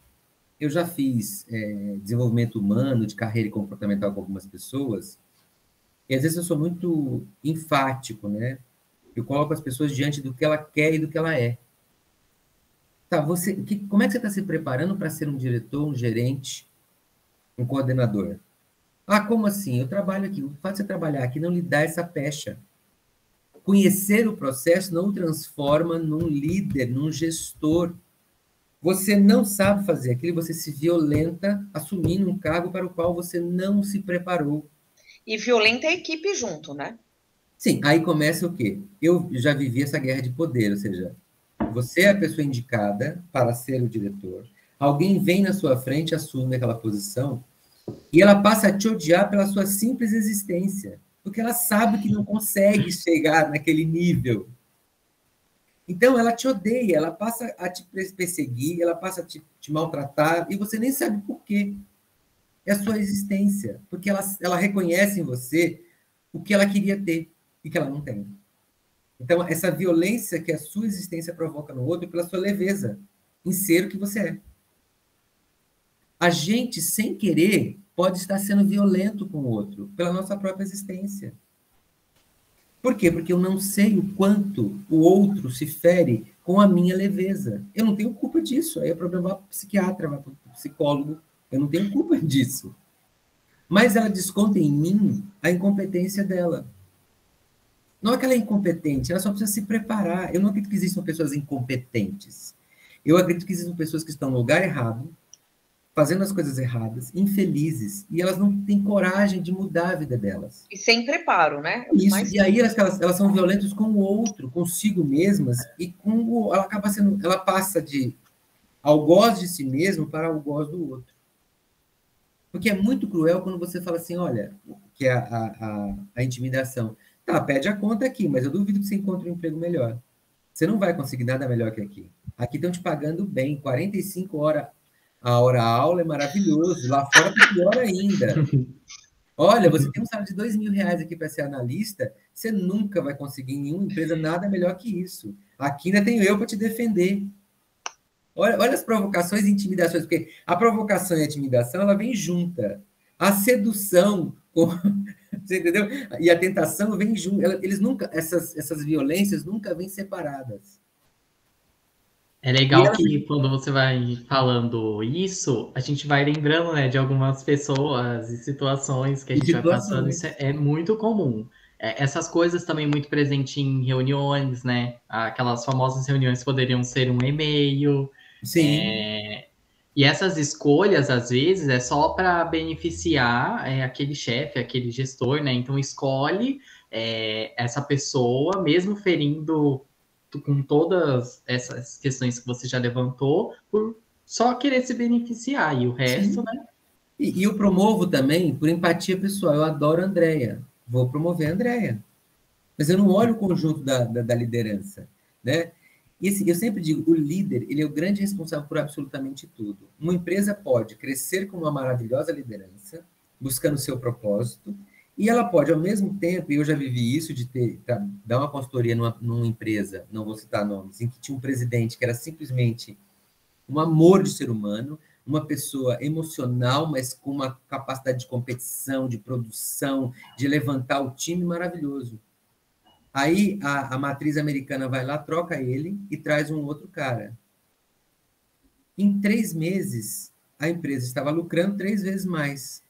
Eu já fiz é, desenvolvimento humano, de carreira e comportamental com algumas pessoas, e às vezes eu sou muito enfático, né? Eu coloco as pessoas diante do que ela quer e do que ela é. Tá, você, que, como é que você está se preparando para ser um diretor, um gerente, um coordenador? Ah, como assim? Eu trabalho aqui. O fato de você trabalhar aqui não lhe dá essa pecha. Conhecer o processo não o transforma num líder, num gestor. Você não sabe fazer aquilo, você se violenta assumindo um cargo para o qual você não se preparou. E violenta a equipe junto, né? Sim, aí começa o quê? Eu já vivi essa guerra de poder, ou seja, você é a pessoa indicada para ser o diretor, alguém vem na sua frente, assume aquela posição, e ela passa a te odiar pela sua simples existência, porque ela sabe que não consegue chegar naquele nível. Então, ela te odeia, ela passa a te perseguir, ela passa a te, te maltratar, e você nem sabe por quê. É a sua existência, porque ela, ela reconhece em você o que ela queria ter e que ela não tem. Então, essa violência que a sua existência provoca no outro é pela sua leveza em ser o que você é. A gente, sem querer, pode estar sendo violento com o outro, pela nossa própria existência. Por quê? Porque eu não sei o quanto o outro se fere com a minha leveza. Eu não tenho culpa disso. Aí é problema para o psiquiatra, para o psicólogo. Eu não tenho culpa disso. Mas ela desconta em mim a incompetência dela. Não é que ela é incompetente, ela só precisa se preparar. Eu não acredito que existam pessoas incompetentes. Eu acredito que existam pessoas que estão no lugar errado, fazendo as coisas erradas, infelizes, e elas não têm coragem de mudar a vida delas. E sem preparo, né? Isso, Mas... e aí elas, elas, elas, são violentas com o outro, consigo mesmas, e com o, ela acaba sendo, ela passa de algoz de si mesmo para algoz do outro. Porque é muito cruel quando você fala assim, olha, que é a, a, a intimidação. Tá, pede a conta aqui, mas eu duvido que você encontre um emprego melhor. Você não vai conseguir nada melhor que aqui. Aqui estão te pagando bem, 45 horas a hora aula é maravilhoso. Lá fora tá pior ainda. Olha, você tem um salário de dois mil reais aqui para ser analista, você nunca vai conseguir em nenhuma empresa nada melhor que isso. Aqui ainda tenho eu para te defender. Olha, olha as provocações e intimidações, porque a provocação e a intimidação ela vem junta. A sedução com, Você entendeu? E a tentação vem junto. Eles nunca, essas, essas violências nunca vêm separadas. É legal que quando você vai falando isso, a gente vai lembrando né, de algumas pessoas e situações que a gente vai passando. Isso é, é muito comum. É, essas coisas também muito presentes em reuniões, né? Aquelas famosas reuniões poderiam ser um e-mail. Sim. É, e essas escolhas, às vezes, é só para beneficiar é, aquele chefe, aquele gestor, né? Então, escolhe é, essa pessoa, mesmo ferindo com todas essas questões que você já levantou, por só querer se beneficiar. E o resto, Sim. né? E, e, eu promovo também por empatia pessoal. Eu adoro a Andrea. Vou promover a Andrea. Mas eu não olho o conjunto da, da, da liderança, né? E assim, eu sempre digo, o líder, ele é o grande responsável por absolutamente tudo. Uma empresa pode crescer com uma maravilhosa liderança, buscando o seu propósito, e ela pode, ao mesmo tempo, e eu já vivi isso de ter, tá, dar uma consultoria numa, numa empresa, não vou citar nomes, em que tinha um presidente que era simplesmente um amor de ser humano, uma pessoa emocional, mas com uma capacidade de competição, de produção, de levantar o time maravilhoso. Aí a, a matriz americana vai lá, troca ele e traz um outro cara. Em três meses, a empresa estava lucrando três vezes mais.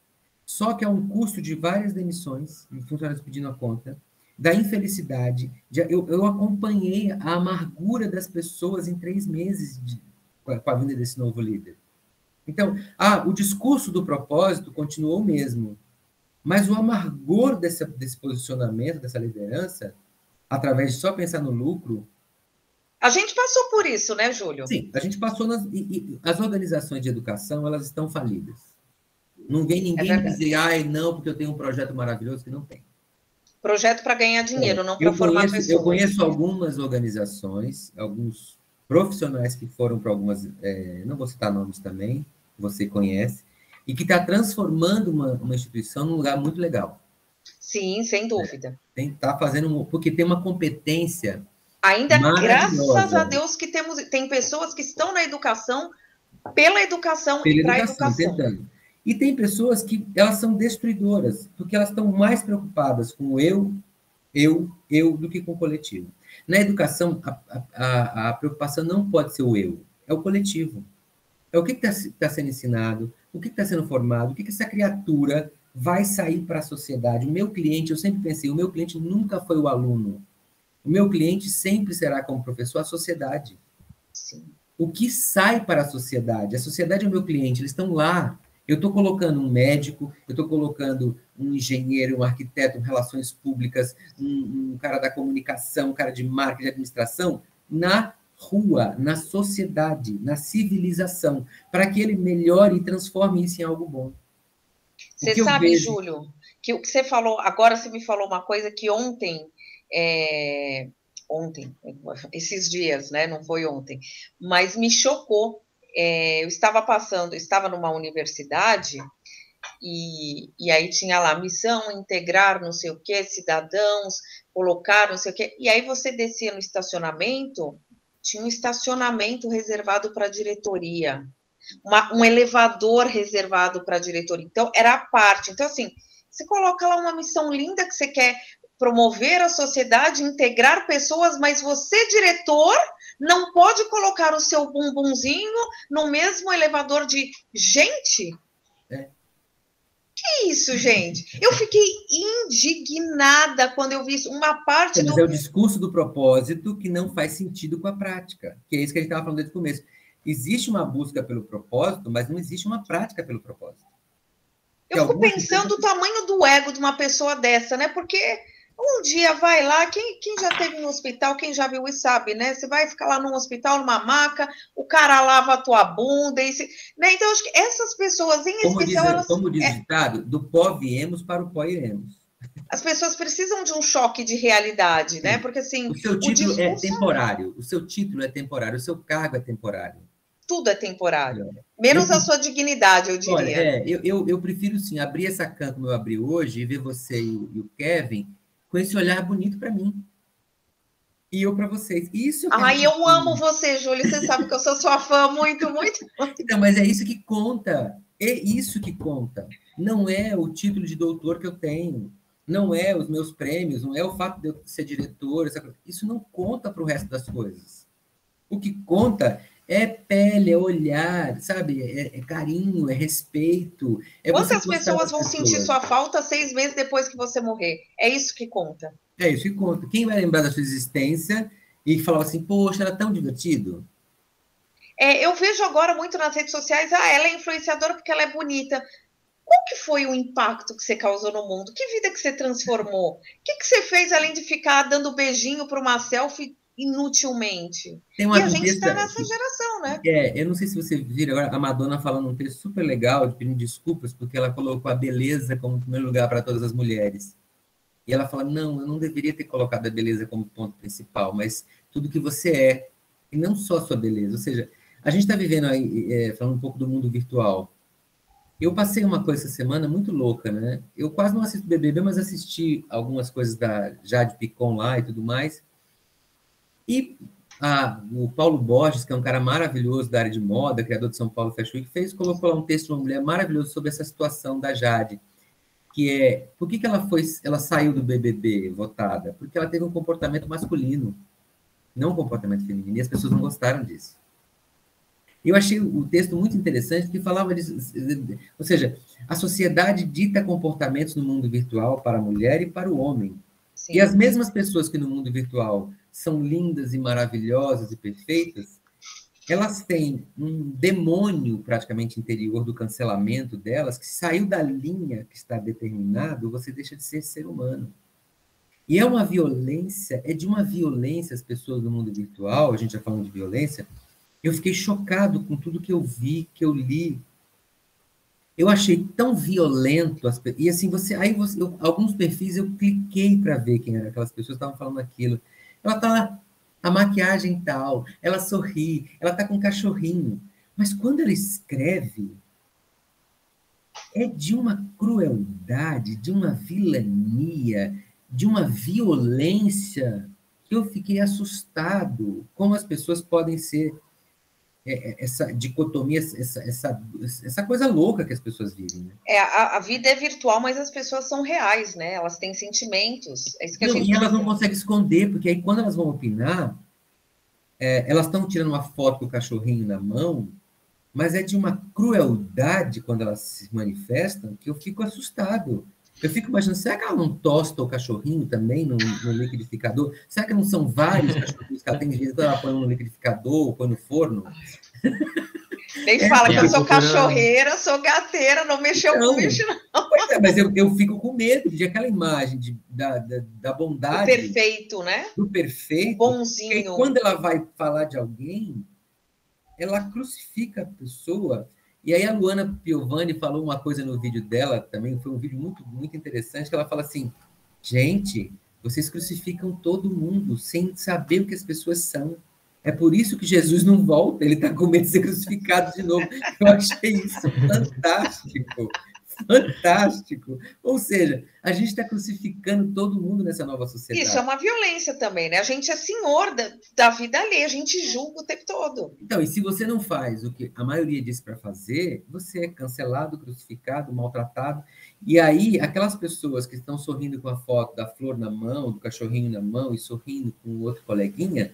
Só que é um custo de várias demissões, funcionários pedindo a conta, da infelicidade. De, eu, eu, acompanhei a amargura das pessoas em três meses de, com, a, com a vinda desse novo líder. Então, ah, o discurso do propósito continuou o mesmo, mas o amargor desse, desse posicionamento, dessa liderança, através de só pensar no lucro. A gente passou por isso, né, Júlio? Sim, a gente passou nas. E, e, as organizações de educação, elas estão falidas. Não vem ninguém é dizer, ai, não, porque eu tenho um projeto maravilhoso que não tem. Projeto para ganhar dinheiro, é. não para formar conheço, pessoas. Eu conheço algumas organizações, alguns profissionais que foram para algumas, é, não vou citar nomes também, você conhece, e que está transformando uma, uma instituição num lugar muito legal. Sim, sem dúvida. É, tem que estar tá fazendo, porque tem uma competência. Ainda graças a Deus que temos, tem pessoas que estão na educação pela educação pela e para a educação. Tentando. E tem pessoas que elas são destruidoras, porque elas estão mais preocupadas com o eu, eu, eu, do que com o coletivo. Na educação, a, a, a preocupação não pode ser o eu, é o coletivo. É o que está tá sendo ensinado, o que está sendo formado, o que, que essa criatura vai sair para a sociedade. O meu cliente, eu sempre pensei, o meu cliente nunca foi o aluno. O meu cliente sempre será, como professor, a sociedade. Sim. O que sai para a sociedade? A sociedade é o meu cliente, eles estão lá. Eu estou colocando um médico, eu estou colocando um engenheiro, um arquiteto, um relações públicas, um, um cara da comunicação, um cara de marketing, de administração, na rua, na sociedade, na civilização, para que ele melhore e transforme isso em algo bom. Você sabe, vejo... Júlio, que o que você falou, agora você me falou uma coisa que ontem, é, ontem, esses dias, né? Não foi ontem, mas me chocou. É, eu estava passando, estava numa universidade e, e aí tinha lá missão integrar não sei o que, cidadãos, colocar não sei o que, e aí você descia no estacionamento tinha um estacionamento reservado para a diretoria, uma, um elevador reservado para a diretoria. Então, era a parte. Então, assim, você coloca lá uma missão linda que você quer promover a sociedade, integrar pessoas, mas você, diretor, não pode colocar o seu bumbumzinho no mesmo elevador de gente. É. Que isso, gente? Eu fiquei indignada quando eu vi isso. Uma parte Mas do. É o discurso do propósito que não faz sentido com a prática, que é isso que a gente estava falando desde o começo. Existe uma busca pelo propósito, mas não existe uma prática pelo propósito. Eu fico pensando o tamanho do ego de uma pessoa dessa, né? Porque um dia vai lá, quem, quem já teve no hospital, quem já viu e sabe, né? Você vai ficar lá num hospital, numa maca, o cara lava a tua bunda, e se, né? Então, acho que essas pessoas, em como especial. Diz, elas, como diz é, o ditado, do pó viemos para o pó iremos. As pessoas precisam de um choque de realidade, né? Porque assim. O seu título o é temporário, o seu título é temporário, o seu cargo é temporário. Tudo é temporário. Menos eu, a sua dignidade, eu diria. Olha, é, eu, eu, eu, prefiro sim abrir essa cam como eu abri hoje e ver você e, e o Kevin com esse olhar bonito para mim. E eu para vocês. Isso Ai, eu amo você, Júlia. Você sabe que eu sou sua fã muito, muito. Não, mas é isso que conta. É isso que conta. Não é o título de doutor que eu tenho. Não é os meus prêmios, não é o fato de eu ser diretor. Isso não conta para o resto das coisas. O que conta é pele, é olhar, sabe? É, é carinho, é respeito. É Quantas pessoas vão sentir sua falta seis meses depois que você morrer? É isso que conta. É isso que conta. Quem vai lembrar da sua existência e falar assim, poxa, era tão divertido? É, eu vejo agora muito nas redes sociais, ah, ela é influenciadora porque ela é bonita. Qual que foi o impacto que você causou no mundo? Que vida que você transformou? O que, que você fez além de ficar dando beijinho para uma selfie inutilmente. Tem uma e a gente está nessa geração, né? É, eu não sei se você viram agora a Madonna falando um texto super legal, pedindo desculpas, porque ela colocou a beleza como primeiro lugar para todas as mulheres. E ela fala: não, eu não deveria ter colocado a beleza como ponto principal, mas tudo que você é, e não só a sua beleza. Ou seja, a gente está vivendo aí, é, falando um pouco do mundo virtual. Eu passei uma coisa essa semana muito louca, né? Eu quase não assisto BBB, mas assisti algumas coisas da Jade Picon lá e tudo mais. E a, o Paulo Borges, que é um cara maravilhoso da área de moda, criador de São Paulo Fashion Week, fez colocou lá um texto de uma mulher maravilhoso sobre essa situação da Jade, que é por que, que ela foi, ela saiu do BBB votada? Porque ela teve um comportamento masculino, não um comportamento feminino, e as pessoas não gostaram disso. Eu achei o texto muito interessante, porque falava disso, ou seja, a sociedade dita comportamentos no mundo virtual para a mulher e para o homem. Sim. E as mesmas pessoas que no mundo virtual são lindas e maravilhosas e perfeitas, elas têm um demônio praticamente interior do cancelamento delas, que saiu da linha que está determinado, você deixa de ser ser humano. E é uma violência, é de uma violência as pessoas do mundo virtual, a gente já falando de violência, eu fiquei chocado com tudo que eu vi, que eu li. Eu achei tão violento as e assim você, aí você, eu, alguns perfis eu cliquei para ver quem eram aquelas pessoas que estavam falando aquilo. Ela tá a maquiagem tal, ela sorri, ela tá com um cachorrinho. Mas quando ela escreve, é de uma crueldade, de uma vilania, de uma violência que eu fiquei assustado como as pessoas podem ser essa dicotomia, essa, essa, essa coisa louca que as pessoas vivem. Né? É, a, a, vida é virtual, mas as pessoas são reais, né? Elas têm sentimentos. É isso que não, a gente e elas não conseguem esconder, porque aí quando elas vão opinar, é, elas estão tirando uma foto com o cachorrinho na mão, mas é de uma crueldade quando elas se manifestam que eu fico assustado. Eu fico imaginando, será que ela não tosta o cachorrinho também no, no liquidificador? Será que não são vários cachorrinhos que ela tem que ela põe no liquidificador, põe no forno? Nem fala é, que eu sou cachorreira, sou gateira, não mexeu então, com bicho, não. Pois é, mas eu, eu fico com medo de aquela imagem de, da, da, da bondade. Do perfeito, né? Do perfeito. O bonzinho. quando ela vai falar de alguém, ela crucifica a pessoa. E aí a Luana Piovani falou uma coisa no vídeo dela também, foi um vídeo muito, muito interessante, que ela fala assim, gente, vocês crucificam todo mundo sem saber o que as pessoas são. É por isso que Jesus não volta, ele está com medo de ser crucificado de novo. Eu achei isso fantástico. Fantástico. Ou seja, a gente está crucificando todo mundo nessa nova sociedade. Isso é uma violência também, né? A gente é senhor da, da vida alheia, a gente julga o tempo todo. Então, e se você não faz o que a maioria disse para fazer, você é cancelado, crucificado, maltratado. E aí, aquelas pessoas que estão sorrindo com a foto da flor na mão, do cachorrinho na mão e sorrindo com o outro coleguinha,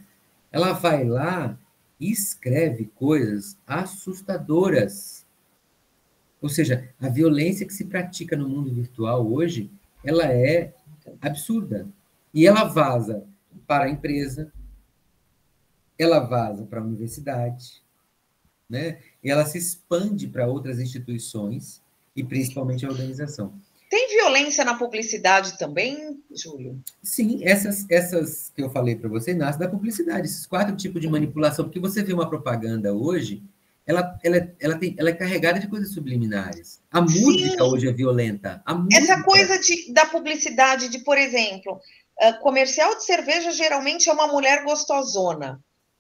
ela vai lá e escreve coisas assustadoras. Ou seja, a violência que se pratica no mundo virtual hoje, ela é absurda. E ela vaza para a empresa, ela vaza para a universidade, né? E ela se expande para outras instituições e principalmente a organização. Tem violência na publicidade também, Júlio? Sim, essas, essas que eu falei para você nascem da publicidade, esses quatro tipos de manipulação, porque você vê uma propaganda hoje, ela, ela, ela, tem, ela é carregada de coisas subliminares. A música Sim. hoje é violenta. Essa coisa de, da publicidade, de, por exemplo, uh, comercial de cerveja geralmente é uma mulher gostosona.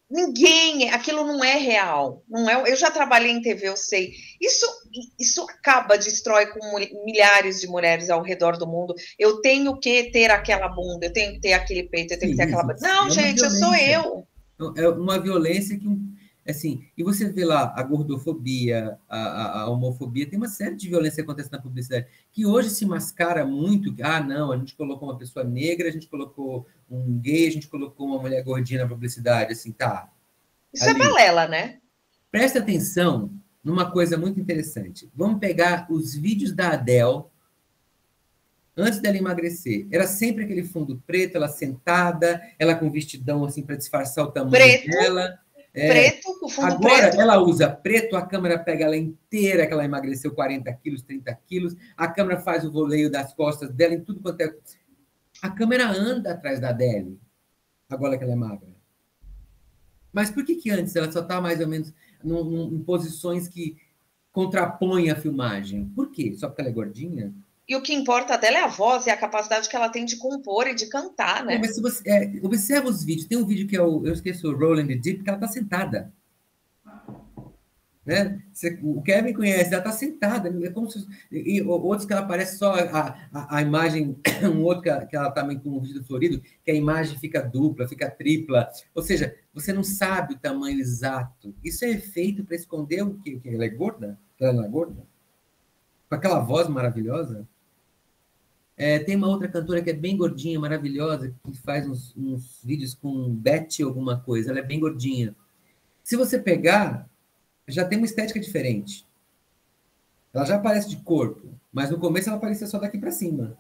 Ninguém, aquilo não é real. Não é, eu já trabalhei em TV, eu sei. Isso, isso acaba, destrói com milhares de mulheres ao redor do mundo. Eu tenho que ter aquela bunda, eu tenho que ter aquele peito, eu tenho que ter aquela. Não, é gente, eu sou eu. É uma violência que Assim, e você vê lá a gordofobia, a, a, a, homofobia, tem uma série de violência que acontece na publicidade, que hoje se mascara muito. Ah, não, a gente colocou uma pessoa negra, a gente colocou um gay, a gente colocou uma mulher gordinha na publicidade, assim, tá. Isso é ali. é balela, né? Presta atenção numa coisa muito interessante. Vamos pegar os vídeos da Adele antes dela emagrecer. Era sempre aquele fundo preto, ela sentada, ela com vestidão assim para disfarçar o tamanho preto. dela. É, preto, com fundo agora preto. ela usa preto, a câmera pega ela inteira, que ela emagreceu 40 quilos, 30 quilos, a câmera faz o voleio das costas dela em tudo quanto é. A câmera anda atrás da Adele, agora que ela é magra. Mas por que, que antes ela só está mais ou menos num, num, em posições que contrapõem a filmagem? Por quê? Só porque ela é gordinha? E o que importa dela é a voz e a capacidade que ela tem de compor e de cantar, né? Mas se você é, observa os vídeos, tem um vídeo que o, eu esqueço, o Rolling the Deep, que ela está sentada. Né? Você, o Kevin conhece, ela está sentada, é como se, e, outros que ela aparece só a, a, a imagem, um outro que ela, que ela tá com um vídeo florido, que a imagem fica dupla, fica tripla, ou seja, você não sabe o tamanho exato. Isso é feito para esconder o que, que ela é gorda, que ela é gorda, com aquela voz maravilhosa. É, tem uma outra cantora que é bem gordinha, maravilhosa, que faz uns, uns vídeos com Betty alguma coisa. Ela é bem gordinha. Se você pegar, já tem uma estética diferente. Ela já aparece de corpo, mas no começo ela aparecia só daqui para cima,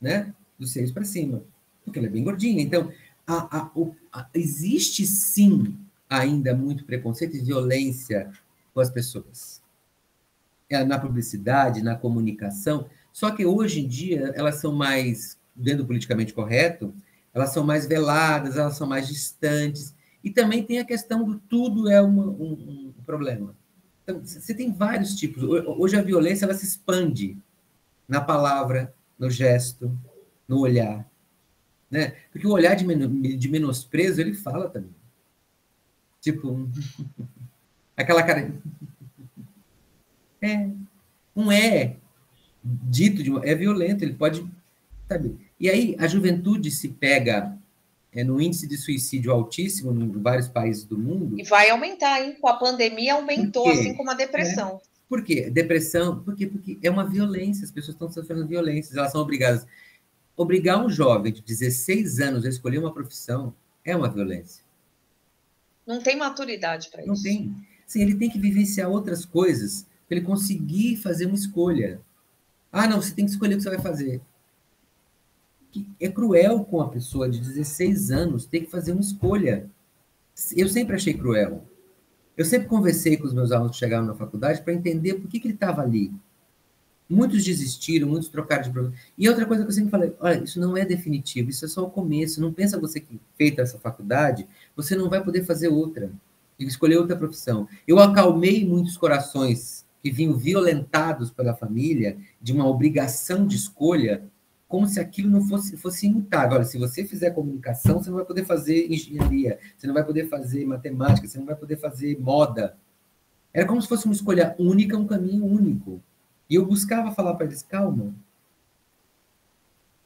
né? Dos seios para cima, porque ela é bem gordinha. Então, a, a, o, a, existe sim ainda muito preconceito e violência com as pessoas. É, na publicidade, na comunicação, só que hoje em dia elas são mais, dentro do politicamente correto, elas são mais veladas, elas são mais distantes. E também tem a questão do tudo é uma, um, um, problema. Então, você tem vários tipos. Hoje a violência ela se expande na palavra, no gesto, no olhar. Né? Porque o olhar de, de menosprezo, ele fala também. Tipo, aquela cara. É. Um é dito de uma, é violento, ele pode. Sabe? E aí a juventude se pega é, no índice de suicídio altíssimo em vários países do mundo. E vai aumentar, hein? Com a pandemia aumentou, assim como a depressão. É. Por quê? Depressão, por quê? Porque é uma violência, as pessoas estão sofrendo violências, elas são obrigadas. Obrigar um jovem de 16 anos a escolher uma profissão é uma violência. Não tem maturidade para isso. Não tem. Sim, ele tem que vivenciar outras coisas para ele conseguir fazer uma escolha. Ah, não, você tem que escolher o que você vai fazer. É cruel com a pessoa de 16 anos ter que fazer uma escolha. Eu sempre achei cruel. Eu sempre conversei com os meus alunos que chegaram na faculdade para entender por que, que ele estava ali. Muitos desistiram, muitos trocaram de profissão. E outra coisa que eu sempre falei, olha, isso não é definitivo, isso é só o começo. Não pensa você que feita essa faculdade, você não vai poder fazer outra, escolher outra profissão. Eu acalmei muitos corações que vinham violentados pela família de uma obrigação de escolha, como se aquilo não fosse fosse imutável. Olha, se você fizer comunicação, você não vai poder fazer engenharia, você não vai poder fazer matemática, você não vai poder fazer moda. Era como se fosse uma escolha única, um caminho único. E eu buscava falar para eles: calma.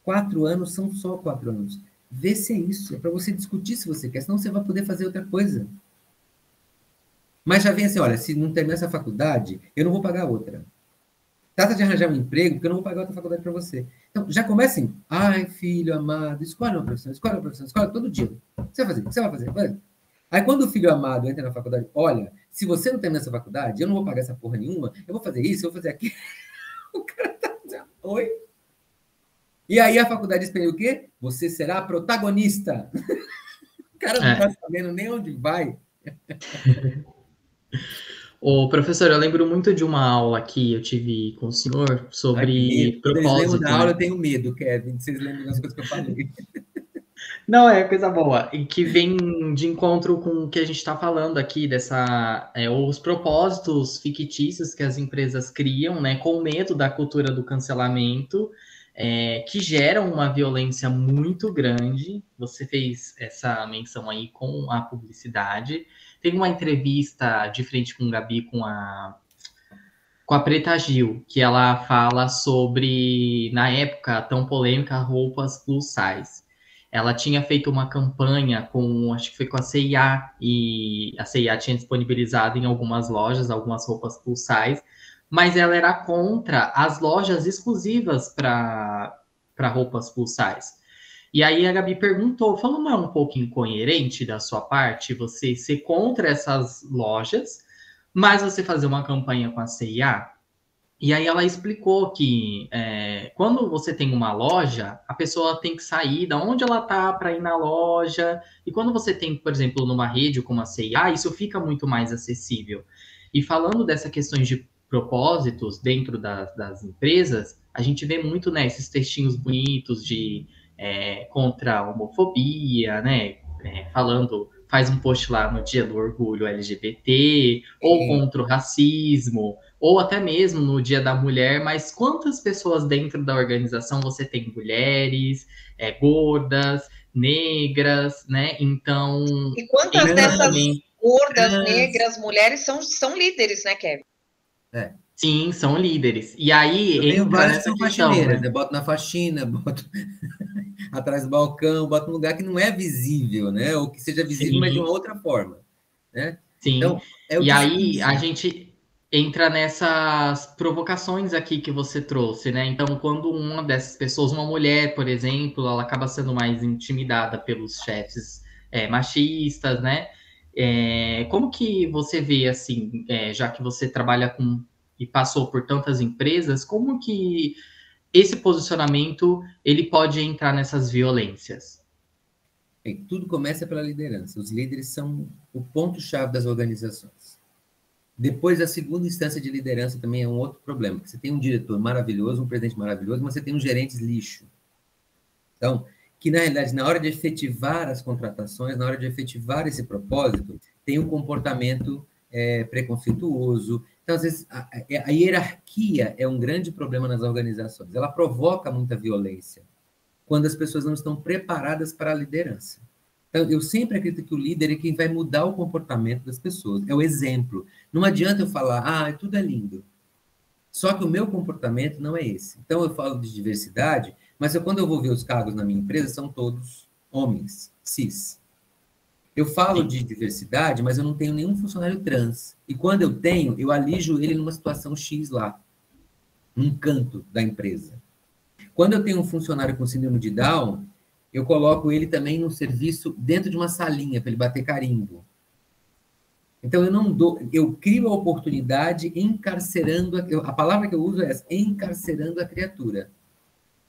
Quatro anos são só quatro anos. Vê se é isso. É para você discutir se você quer, senão você vai poder fazer outra coisa. Mas já vem assim: olha, se não terminar essa faculdade, eu não vou pagar outra. Trata de arranjar um emprego, porque eu não vou pagar outra faculdade para você. Então, já começa assim: ai, filho amado, escolhe uma profissão, escolhe uma profissão, escolhe todo dia. O que você vai fazer? O que você vai fazer? Vai. Aí, quando o filho amado entra na faculdade, olha, se você não termina essa faculdade, eu não vou pagar essa porra nenhuma, eu vou fazer isso, eu vou fazer aquilo. O cara tá dizendo, oi? E aí a faculdade espera o quê? Você será protagonista. O cara não é. tá sabendo nem onde vai. Ô, professor, eu lembro muito de uma aula que eu tive com o senhor sobre propósito. Quando eles lembram da aula, eu tenho medo, Kevin. Vocês lembram das coisas que eu falei. Não, é coisa boa. E que vem de encontro com o que a gente está falando aqui, dessa. É, os propósitos fictícios que as empresas criam, né? Com medo da cultura do cancelamento, é, que geram uma violência muito grande. Você fez essa menção aí com a publicidade. Tem uma entrevista de frente com o Gabi com a com a Preta Gil, que ela fala sobre, na época tão polêmica, roupas plus size ela tinha feito uma campanha com, acho que foi com a CIA, e a CIA tinha disponibilizado em algumas lojas algumas roupas plus size, mas ela era contra as lojas exclusivas para roupas plus size. E aí a Gabi perguntou, falou, não é um pouco incoerente da sua parte você ser contra essas lojas, mas você fazer uma campanha com a CIA? E aí ela explicou que é, quando você tem uma loja, a pessoa tem que sair da onde ela tá para ir na loja. E quando você tem, por exemplo, numa rede como a CIA, isso fica muito mais acessível. E falando dessa questões de propósitos dentro das, das empresas, a gente vê muito né, esses textinhos bonitos de é, contra a homofobia, né? É, falando, faz um post lá no dia do orgulho LGBT, ou contra o racismo, ou até mesmo no Dia da Mulher, mas quantas pessoas dentro da organização você tem mulheres, é, gordas, negras, né? Então. E quantas dessas gordas, negras, mulheres são, são líderes, né, Kevin? É. Sim, são líderes. E aí. Eu tenho várias que são faxineiras, né? Boto na faxina, boto atrás do balcão, boto num lugar que não é visível, né? Ou que seja visível, Sim. mas de uma outra forma. Né? Sim. Então, é e aí a gente entra nessas provocações aqui que você trouxe, né? Então, quando uma dessas pessoas, uma mulher, por exemplo, ela acaba sendo mais intimidada pelos chefes é, machistas, né? É, como que você vê, assim, é, já que você trabalha com e passou por tantas empresas, como que esse posicionamento ele pode entrar nessas violências? Bem, tudo começa pela liderança. Os líderes são o ponto-chave das organizações. Depois, a segunda instância de liderança também é um outro problema, você tem um diretor maravilhoso, um presidente maravilhoso, mas você tem um gerente lixo. Então, que na realidade, na hora de efetivar as contratações, na hora de efetivar esse propósito, tem um comportamento é, preconceituoso. Então, às vezes, a, a hierarquia é um grande problema nas organizações. Ela provoca muita violência quando as pessoas não estão preparadas para a liderança. Então, eu sempre acredito que o líder é quem vai mudar o comportamento das pessoas, é o exemplo. Não adianta eu falar, ah, tudo é lindo. Só que o meu comportamento não é esse. Então, eu falo de diversidade, mas eu, quando eu vou ver os cargos na minha empresa, são todos homens, cis. Eu falo de diversidade, mas eu não tenho nenhum funcionário trans. E quando eu tenho, eu alijo ele numa situação X lá, num canto da empresa. Quando eu tenho um funcionário com síndrome de Down, eu coloco ele também no serviço dentro de uma salinha para ele bater carimbo. Então, eu não dou, eu crio a oportunidade encarcerando, a, a palavra que eu uso é essa, encarcerando a criatura.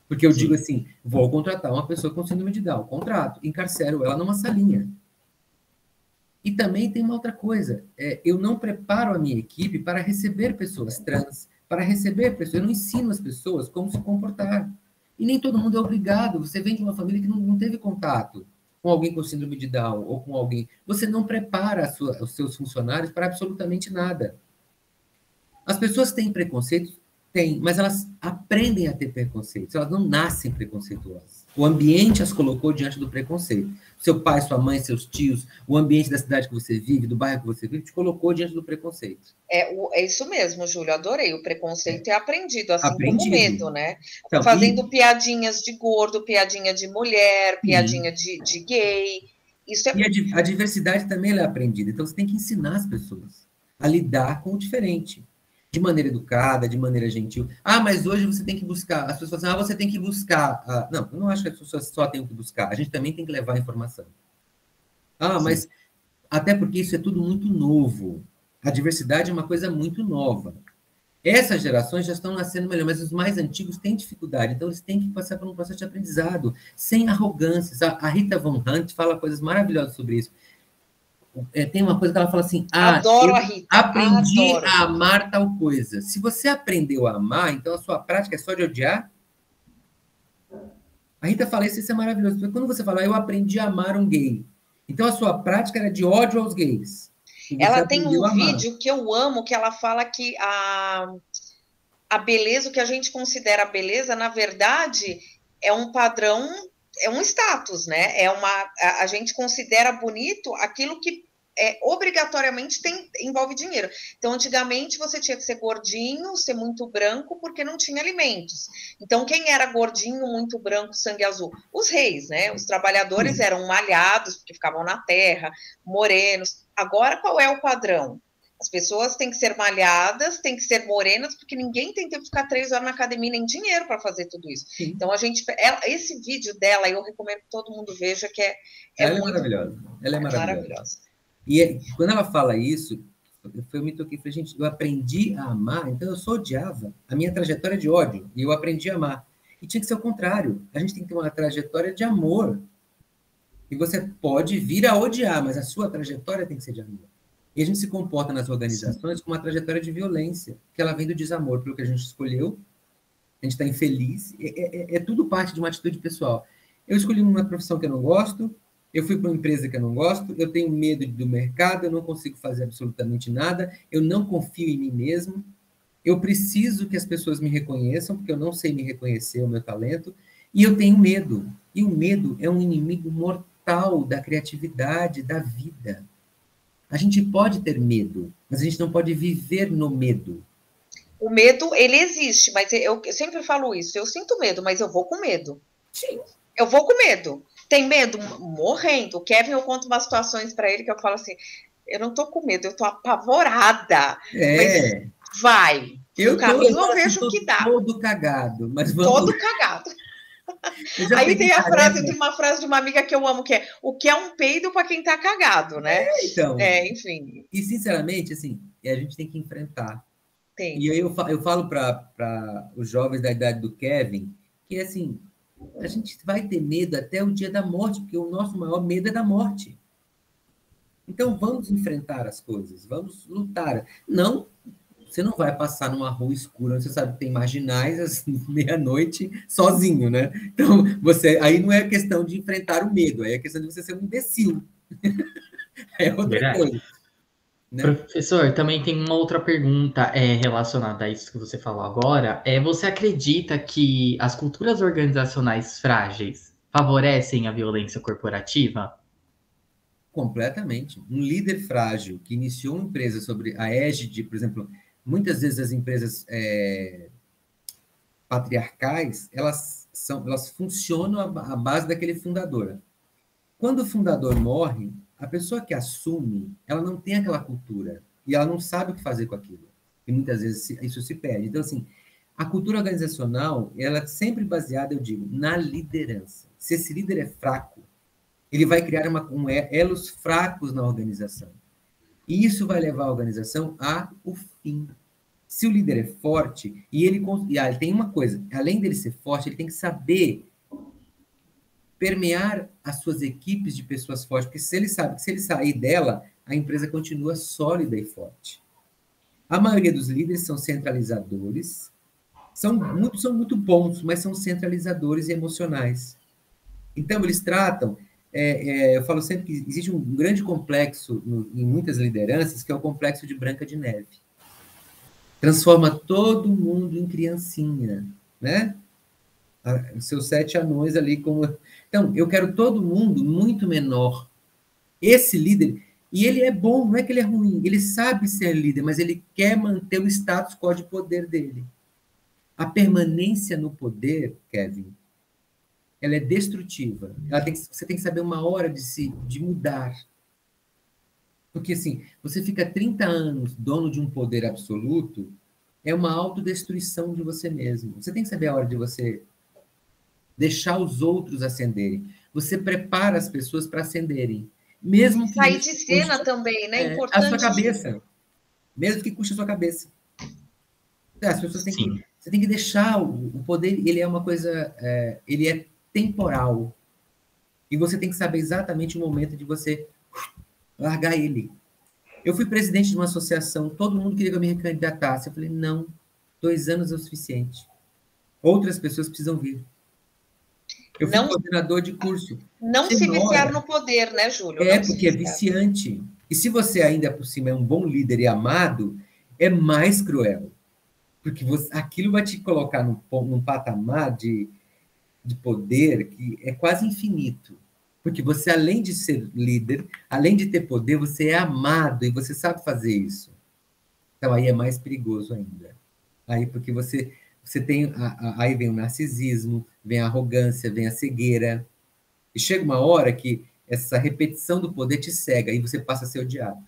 Porque eu Sim. digo assim, vou contratar uma pessoa com síndrome de Down, contrato, encarcero ela numa salinha. E também tem uma outra coisa, é, eu não preparo a minha equipe para receber pessoas trans, para receber pessoas, eu não ensino as pessoas como se comportar. E nem todo mundo é obrigado, você vem de uma família que não, não teve contato com alguém com síndrome de Down ou com alguém. Você não prepara sua, os seus funcionários para absolutamente nada. As pessoas têm preconceito tem, mas elas aprendem a ter preconceitos, elas não nascem preconceituosas. O ambiente as colocou diante do preconceito. Seu pai, sua mãe, seus tios, o ambiente da cidade que você vive, do bairro que você vive, te colocou diante do preconceito. É, é isso mesmo, Júlio, adorei. O preconceito é, é aprendido, assim aprendido. como o medo, né? Então, Fazendo e... piadinhas de gordo, piadinha de mulher, piadinha de, de gay. Isso é... E a, a diversidade também é aprendida. Então, você tem que ensinar as pessoas a lidar com o diferente de maneira educada, de maneira gentil. Ah, mas hoje você tem que buscar. As pessoas falam assim, ah, você tem que buscar. Ah, não, eu não acho que as pessoas só têm que buscar. A gente também tem que levar a informação. Ah, Sim. mas até porque isso é tudo muito novo. A diversidade é uma coisa muito nova. Essas gerações já estão nascendo melhor, mas os mais antigos têm dificuldade, então eles têm que passar por um processo de aprendizado, sem arrogâncias. A Rita Von Hunt fala coisas maravilhosas sobre isso é, tem uma coisa que ela fala assim: ah, Adoro a Rita. aprendi Adoro. a amar tal coisa. Se você aprendeu a amar, então a sua prática é só de odiar? A Rita fala isso, isso é maravilhoso. Porque quando você fala, eu aprendi a amar um gay, então a sua prática era de ódio aos gays. Ela tem um vídeo que eu amo, que ela fala que a, a beleza, o que a gente considera beleza, na verdade, é um padrão é um status, né? É uma a, a gente considera bonito aquilo que é, obrigatoriamente tem, envolve dinheiro. Então, antigamente você tinha que ser gordinho, ser muito branco, porque não tinha alimentos. Então, quem era gordinho, muito branco, sangue azul? Os reis, né? Os trabalhadores eram malhados, porque ficavam na terra, morenos. Agora, qual é o padrão? As pessoas têm que ser malhadas, têm que ser morenas, porque ninguém tem tempo de ficar três horas na academia, nem dinheiro para fazer tudo isso. Sim. Então, a gente. Ela, esse vídeo dela, eu recomendo que todo mundo veja, que é. é ela é muito, é maravilhosa. Ela é maravilhosa. maravilhosa. E é, quando ela fala isso, eu me toquei falei, gente, eu aprendi a amar, então eu só odiava. A minha trajetória é de ódio, e eu aprendi a amar. E tinha que ser o contrário. A gente tem que ter uma trajetória de amor. E você pode vir a odiar, mas a sua trajetória tem que ser de amor. E a gente se comporta nas organizações Sim. com uma trajetória de violência, que ela vem do desamor pelo que a gente escolheu, a gente está infeliz, é, é, é, tudo parte de uma atitude pessoal. Eu escolhi uma profissão que eu não gosto, eu fui para uma empresa que eu não gosto, eu tenho medo do mercado, eu não consigo fazer absolutamente nada, eu não confio em mim mesmo, eu preciso que as pessoas me reconheçam, porque eu não sei me reconhecer o meu talento, e eu tenho medo. E o medo é um inimigo mortal da criatividade, da vida. A gente pode ter medo, mas a gente não pode viver no medo. O medo, ele existe, mas eu, eu sempre falo isso. Eu sinto medo, mas eu vou com medo. Sim. Eu vou com medo. Tem medo? Morrendo. O Kevin, eu conto umas situações para ele que eu falo assim: eu não tô com medo, eu tô apavorada. É. Mas vai. Eu, tô, eu não vejo o que dá. Todo cagado, mas vamos... Todo cagado. Aí tem a frase, tem uma frase de uma amiga que eu amo, que é o que é um peido para quem tá cagado, né? É, então. É, enfim. E sinceramente, assim, a gente tem que enfrentar. Tem. E aí eu, eu falo para os jovens da idade do Kevin que assim, a gente vai ter medo até o dia da morte, porque o nosso maior medo é da morte. Então vamos enfrentar as coisas, vamos lutar. Não você não vai passar numa rua escura, você sabe que tem marginais às meia-noite sozinho, né? Então, você aí não é questão de enfrentar o medo, aí é questão de você ser um imbecil. é outra Verdade. coisa. Né? Professor, também tem uma outra pergunta é, relacionada a isso que você falou agora. É, você acredita que as culturas organizacionais frágeis favorecem a violência corporativa? Completamente. Um líder frágil que iniciou uma empresa sobre a égide, por exemplo, muitas vezes as empresas é, patriarcais, elas, são, elas funcionam à base daquele fundador. Quando o fundador morre, a pessoa que assume, ela não tem aquela cultura e ela não sabe o que fazer com aquilo. E muitas vezes isso se perde. Então, assim, a cultura organizacional, ela é sempre baseada, eu digo, na liderança. Se esse líder é fraco, ele vai criar uma, um, elos fracos na organização. E isso vai levar a organização ao fim. Se o líder é forte, e ele, e ah, tem uma coisa, além dele ser forte, ele tem que saber permear as suas equipes de pessoas fortes, porque se ele sabe que se ele sair dela, a empresa continua sólida e forte. A maioria dos líderes são centralizadores, são muito, são muito bons, mas são centralizadores emocionais. Então, eles tratam. É, é, eu falo sempre que existe um grande complexo no, em muitas lideranças, que é o complexo de Branca de Neve. Transforma todo mundo em criancinha, né? Seus sete anões ali como. Então, eu quero todo mundo muito menor. Esse líder, e ele é bom, não é que ele é ruim, ele sabe ser líder, mas ele quer manter o status quo de poder dele. A permanência no poder, Kevin, ela é destrutiva. Ela tem que, você tem que saber uma hora de se de mudar. Porque assim, você fica 30 anos dono de um poder absoluto, é uma autodestruição de você mesmo. Você tem que saber a hora de você deixar os outros ascenderem. Você prepara as pessoas para ascenderem. Mesmo que Sair de cena custe, também, né? É, Importante. A sua cabeça. Mesmo que custe a sua cabeça. As pessoas têm Sim. que. Você tem que deixar o, o poder, ele é uma coisa. É, ele é temporal. E você tem que saber exatamente o momento de você largar ele. Eu fui presidente de uma associação, todo mundo queria que eu me recandidatasse. Eu falei, não, dois anos é o suficiente. Outras pessoas precisam vir. Eu fui não, coordenador de curso. Não se viciar no poder, né, Júlio? É, não porque é viciante. E se você ainda por cima é um bom líder e amado, é mais cruel. Porque você, aquilo vai te colocar num, num patamar de, de poder que é quase infinito. Porque você, além de ser líder, além de ter poder, você é amado e você sabe fazer isso. Então aí é mais perigoso ainda. Aí porque você você tem a, a, aí vem o narcisismo, vem a arrogância, vem a cegueira. E chega uma hora que essa repetição do poder te cega e você passa a ser odiado.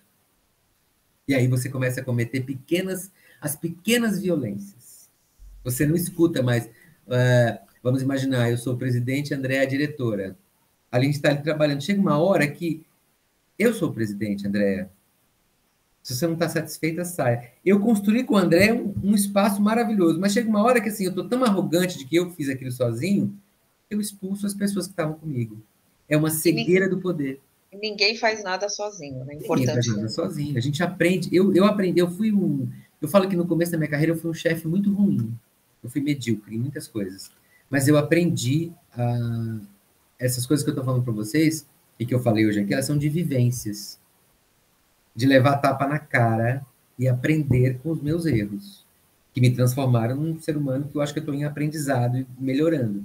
E aí você começa a cometer pequenas, as pequenas violências. Você não escuta mais. Uh, vamos imaginar, eu sou o presidente, André é a diretora. A gente está ali trabalhando. Chega uma hora que eu sou o presidente, Andréa. Se você não está satisfeita, saia. Eu construí com o André um, um, espaço maravilhoso, mas chega uma hora que assim, eu estou tão arrogante de que eu fiz aquilo sozinho, eu expulso as pessoas que estavam comigo. É uma cegueira do poder. Ninguém faz nada sozinho, né? Importante. Ninguém faz nada sozinho. A gente aprende. Eu, eu aprendi, eu fui um. Eu falo que no começo da minha carreira eu fui um chefe muito ruim. Eu fui medíocre em muitas coisas. Mas eu aprendi a, essas coisas que eu estou falando para vocês e que eu falei hoje aqui, elas são de vivências de levar tapa na cara e aprender com os meus erros, que me transformaram num ser humano que eu acho que eu estou em aprendizado e melhorando.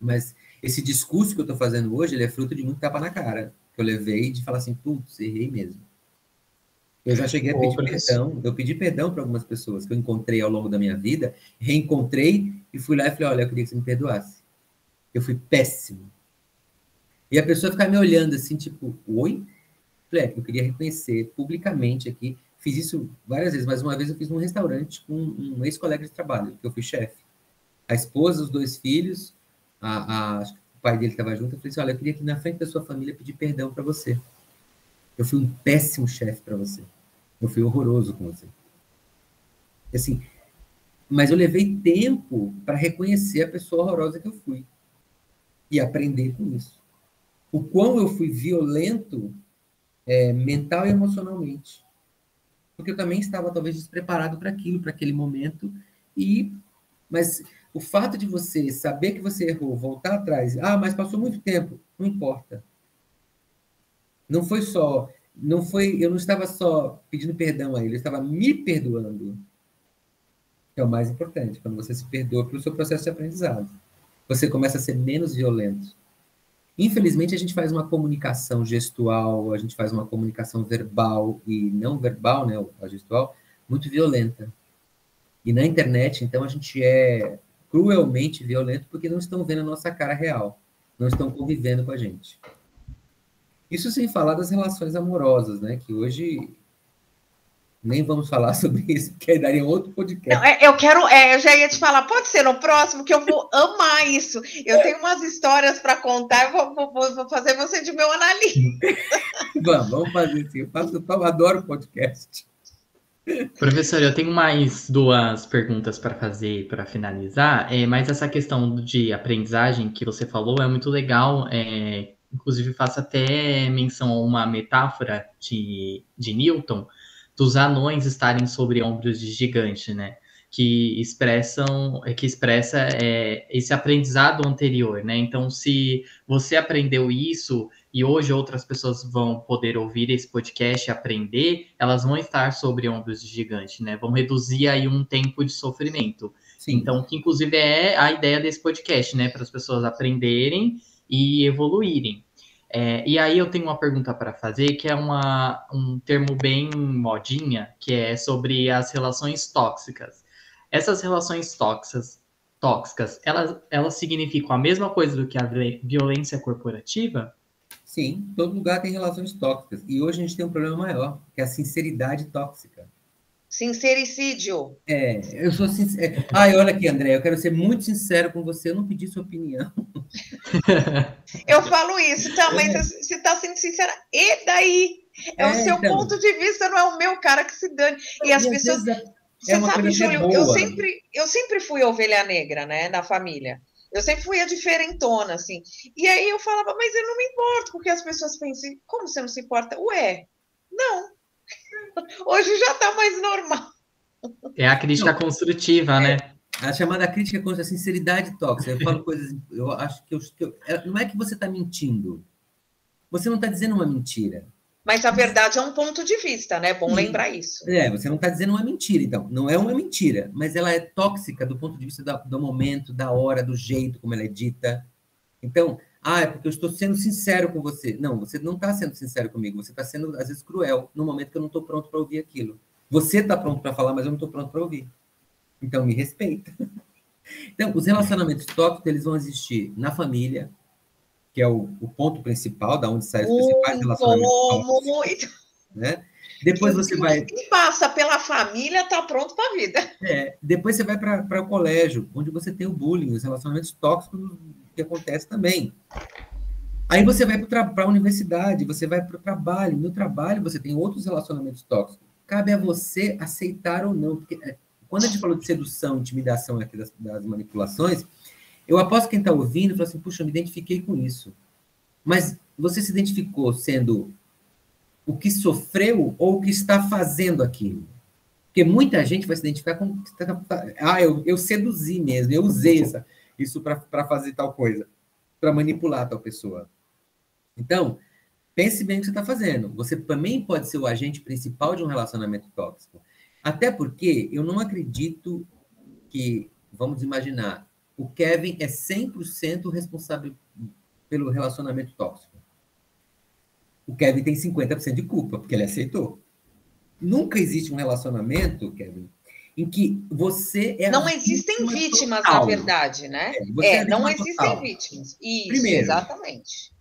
Mas esse discurso que eu estou fazendo hoje, ele é fruto de muito tapa na cara, que eu levei de falar assim, putz, errei mesmo. Eu já cheguei a pedir perdão, eu pedi perdão para algumas pessoas que eu encontrei ao longo da minha vida, reencontrei e fui lá e falei, olha, eu queria que você me perdoasse. Eu fui péssimo. E a pessoa ficar me olhando assim, tipo, oi? Falei, eu queria reconhecer publicamente aqui. Fiz isso várias vezes, mas uma vez eu fiz num restaurante com um ex-colega de trabalho, que eu fui chefe. A esposa, os dois filhos, a, a, o pai dele estava junto. Eu falei assim: olha, eu queria aqui na frente da sua família pedir perdão para você. Eu fui um péssimo chefe para você. Eu fui horroroso com você. Assim, mas eu levei tempo para reconhecer a pessoa horrorosa que eu fui e aprender com isso. O quão eu fui violento é, mental e emocionalmente. Porque eu também estava talvez despreparado para aquilo, para aquele momento. E mas o fato de você saber que você errou, voltar atrás, ah, mas passou muito tempo, não importa. Não foi só, não foi, eu não estava só pedindo perdão a ele, eu estava me perdoando. Que é o mais importante, quando você se perdoa pelo seu processo de aprendizado. Você começa a ser menos violento Infelizmente, a gente faz uma comunicação gestual, a gente faz uma comunicação verbal e não verbal, né, a gestual, muito violenta. E na internet, então, a gente é cruelmente violento porque não estão vendo a nossa cara real, não estão convivendo com a gente. Isso sem falar das relações amorosas, né, que hoje Nem vamos falar sobre isso, porque aí daria outro podcast. Não, é, eu quero, é, eu já ia te falar, pode ser no próximo, que eu vou amar isso. Eu tenho umas histórias para contar, eu vou, vou, vou, fazer você de meu analista. vamos, vamos fazer sim. Eu, faço, eu adoro podcast. Professor, eu tenho mais duas perguntas para fazer para finalizar, é, mas essa questão de aprendizagem que você falou é muito legal. É, inclusive, faço até menção a uma metáfora de, de Newton, dos anões estarem sobre ombros de gigante, né? Que expressam, que expressa é, esse aprendizado anterior, né? Então, se você aprendeu isso e hoje outras pessoas vão poder ouvir esse podcast e aprender, elas vão estar sobre ombros de gigante, né? Vão reduzir aí um tempo de sofrimento. Sim. Então, que inclusive é a ideia desse podcast, né? Para as pessoas aprenderem e evoluírem. É, e aí eu tenho uma pergunta para fazer, que é uma, um termo bem modinha, que é sobre as relações tóxicas. Essas relações tóxicas, tóxicas elas, elas significam a mesma coisa do que a violência corporativa? Sim, todo lugar tem relações tóxicas. E hoje a gente tem um problema maior, que é a sinceridade tóxica. Sincericídio. É, eu sou sincero. Ai, olha aqui, André, eu quero ser muito sincero com você, eu não pedi sua opinião. eu falo isso também, é. você está sendo sincera. E daí? É, é o seu então... ponto de vista, não é o meu cara que se dane. E as pessoas. É você é sabe, Júlio, eu sempre, eu sempre fui ovelha negra, né, da família. Eu sempre fui a diferentona, assim. E aí eu falava, mas eu não me importo, porque as pessoas pensam, como você não se importa? Ué, não, Hoje já está mais normal. É a crítica não, construtiva, é, né? A chamada crítica contra a sinceridade tóxica. Eu falo coisas. Eu acho que, eu, que eu, é, não é que você está mentindo. Você não está dizendo uma mentira. Mas a verdade é um ponto de vista, né? É bom lembrar isso. É, você não está dizendo uma mentira, então. Não é uma mentira, mas ela é tóxica do ponto de vista do, do momento, da hora, do jeito como ela é dita. Então, ah, é porque eu estou sendo sincero com você. Não, você não está sendo sincero comigo. Você está sendo, às vezes, cruel no momento que eu não estou pronto para ouvir aquilo. Você está pronto para falar, mas eu não estou pronto para ouvir. Então, me respeita. Então, os relacionamentos tóxicos, eles vão existir na família, que é o, o ponto principal, da onde saem os principais relacionamentos tóxicos. Né? Depois você vai. Quem passa pela família está pronto para a vida. É, depois você vai para o colégio, onde você tem o bullying, os relacionamentos tóxicos que acontece também. Aí você vai para a universidade, você vai para o trabalho. No trabalho você tem outros relacionamentos tóxicos. Cabe a você aceitar ou não. Porque é, quando a gente falou de sedução, intimidação aqui das, das manipulações, eu aposto que quem está ouvindo fala assim, puxa, eu me identifiquei com isso. Mas você se identificou sendo o que sofreu ou o que está fazendo aquilo? Porque muita gente vai se identificar com. Ah, eu, eu seduzi mesmo, eu usei essa isso para fazer tal coisa, para manipular tal pessoa. Então, pense bem o que você está fazendo. Você também pode ser o agente principal de um relacionamento tóxico. Até porque eu não acredito que, vamos imaginar, o Kevin é 100% responsável pelo relacionamento tóxico. O Kevin tem 50% de culpa, porque ele aceitou. Nunca existe um relacionamento, Kevin, em que você é. Não existem vítimas, total. na verdade, né? É, é, é não existem total. vítimas. Isso, Primeiro, exatamente.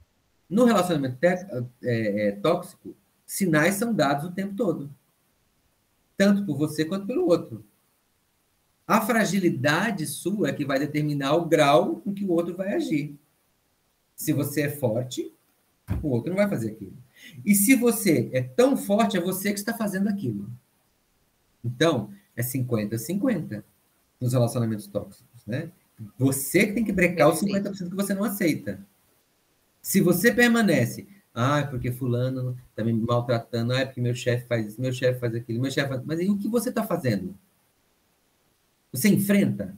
No relacionamento é, é, tóxico, sinais são dados o tempo todo. Tanto por você quanto pelo outro. A fragilidade sua é que vai determinar o grau com que o outro vai agir. Se você é forte, o outro não vai fazer aquilo. E se você é tão forte, é você que está fazendo aquilo. Então, é 50-50 nos relacionamentos tóxicos, né? Você que tem que brecar os 50% que você não aceita. Se você permanece, ah, porque fulano está me maltratando, ah, porque meu chefe faz isso, meu chefe faz aquilo, meu chefe faz... Mas aí o que você está fazendo? Você enfrenta?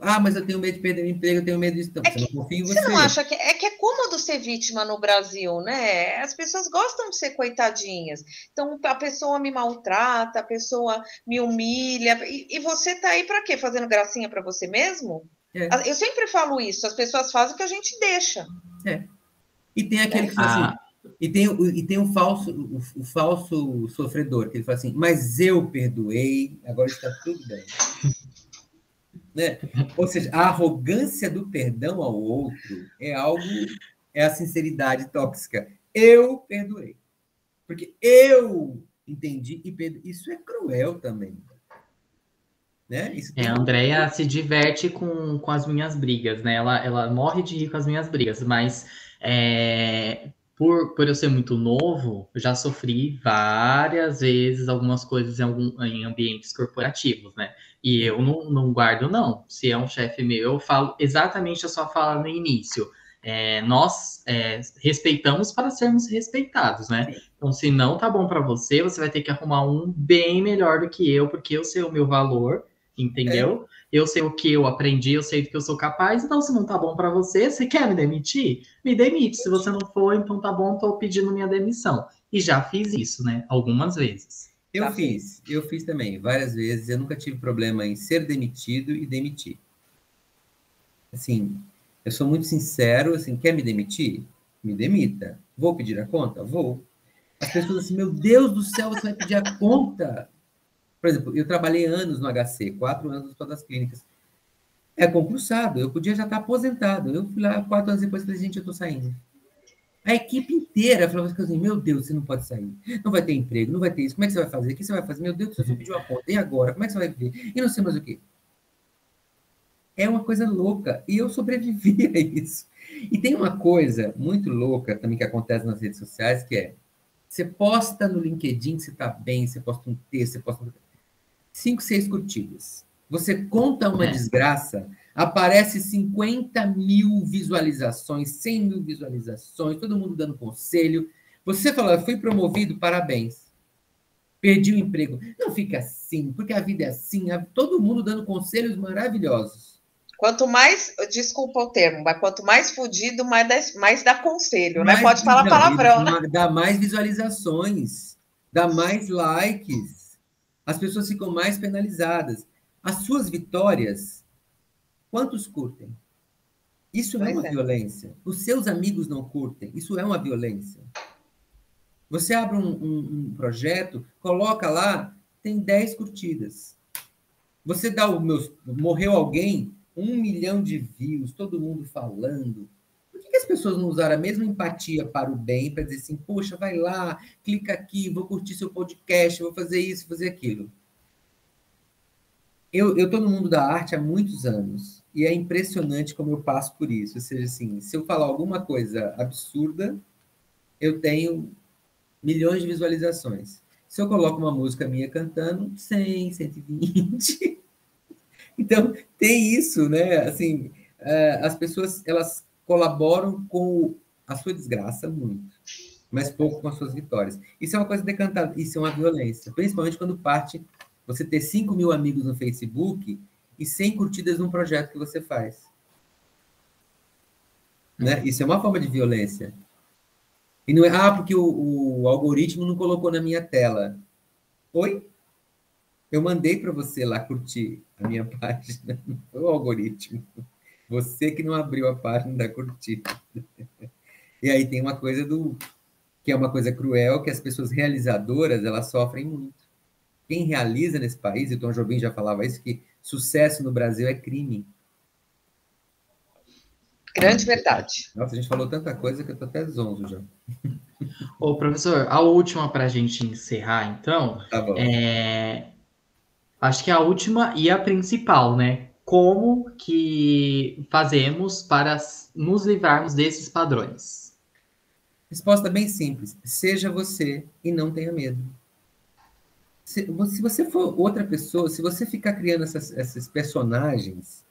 Ah, mas eu tenho medo de perder o emprego, eu tenho medo disso. Então, é você não confia em você. Você não acha que é que é cômodo ser vítima no Brasil, né? As pessoas gostam de ser coitadinhas. Então a pessoa me maltrata, a pessoa me humilha. E, e você tá aí para quê? Fazendo gracinha para você mesmo? É. Eu sempre falo isso. As pessoas fazem o que a gente deixa. É. E tem aquele que fala assim. Ah. E tem, e tem um falso, o, o, falso sofredor, que ele fala assim, mas eu perdoei, agora está tudo bem. Né? Ou seja, a arrogância do perdão ao outro é algo, é a sinceridade tóxica. Eu perdoei. Porque eu entendi. E isso é cruel também. Né? É, a Andrea se diverte com, com as minhas brigas, né? Ela, ela morre de rir com as minhas brigas, mas é, por, por eu ser muito novo, eu já sofri várias vezes algumas coisas em, algum, em ambientes corporativos, né? E eu não, não guardo, não. Se é um chefe meu, eu falo exatamente a sua fala no início. É, nós é, respeitamos para sermos respeitados, né? Então, se não tá bom para você, você vai ter que arrumar um bem melhor do que eu, porque eu sei o meu valor entendeu? É. Eu sei o que eu aprendi, eu sei do que eu sou capaz, então se não tá bom para você, você quer me demitir? Me demite. Se você não for, então tá bom, tô pedindo minha demissão. E já fiz isso, né? Algumas vezes. Eu já fiz, eu fiz também, várias vezes. Eu nunca tive problema em ser demitido e demitir. Assim, eu sou muito sincero, assim, quer me demitir? Me demita. Vou pedir a conta? Vou. As pessoas assim, meu Deus do céu, você vai pedir a conta? Por exemplo, eu trabalhei anos no HC, quatro anos no das clínicas. É concursado, eu podia já estar aposentado. Eu fui lá quatro anos depois e falei, gente, eu estou saindo. A equipe inteira falava assim, meu Deus, você não pode sair. Não vai ter emprego, não vai ter isso. Como é que você vai fazer? O que você vai fazer? Meu Deus, você pediu a conta. E agora? Como é que você vai viver? E não sei mais o quê. É uma coisa louca. E eu sobrevivi a isso. E tem uma coisa muito louca também que acontece nas redes sociais, que é, você posta no LinkedIn que você está bem, você posta um texto, você posta cinco, seis curtidas. Você conta uma é. desgraça, aparece 50 mil visualizações, 100 mil visualizações, todo mundo dando conselho. Você fala, fui promovido, parabéns. Perdi o emprego. Não fica assim, porque a vida é assim, todo mundo dando conselhos maravilhosos. Quanto mais, desculpa o termo, mas quanto mais fudido, mais dá, mais dá conselho, mais, né? Pode falar palavrão, né? Dá mais visualizações, dá mais likes as pessoas ficam mais penalizadas. As suas vitórias, quantos curtem? Isso é uma é. violência. Os seus amigos não curtem. Isso é uma violência. Você abre um, um, um projeto, coloca lá, tem 10 curtidas. Você dá o meu. Morreu alguém, um milhão de views, todo mundo falando que as pessoas não usaram a mesma empatia para o bem, para dizer assim, poxa, vai lá, clica aqui, vou curtir seu podcast, vou fazer isso, fazer aquilo. Eu estou no mundo da arte há muitos anos e é impressionante como eu passo por isso. Ou seja, assim, se eu falar alguma coisa absurda, eu tenho milhões de visualizações. Se eu coloco uma música minha cantando, 100, 120. Então, tem isso, né? Assim, eh, as pessoas, elas colaboram com a sua desgraça muito, mas pouco com as suas vitórias. Isso é uma coisa decantada, isso é uma violência, principalmente quando parte você ter 5 mil amigos no Facebook e 100 curtidas num projeto que você faz. Né? Isso é uma forma de violência. E não é, ah, porque o, o algoritmo não colocou na minha tela. Oi? Eu mandei para você lá curtir a minha página, não foi o algoritmo. Você que não abriu a página da curtida. E aí tem uma coisa do que é uma coisa cruel que as pessoas realizadoras elas sofrem muito. Quem realiza nesse país, e o Tom Jobim já falava isso, que sucesso no Brasil é crime. Grande verdade. Nossa, a gente falou tanta coisa que eu tô até zonzo já. Ô, professor, a última para a gente encerrar, então. Tá bom. É... Acho que a última e a principal, né? como que fazemos para nos livrarmos desses padrões? Resposta bem simples: seja você e não tenha medo. Se, se você for outra pessoa, se você ficar criando essas, esses personagens,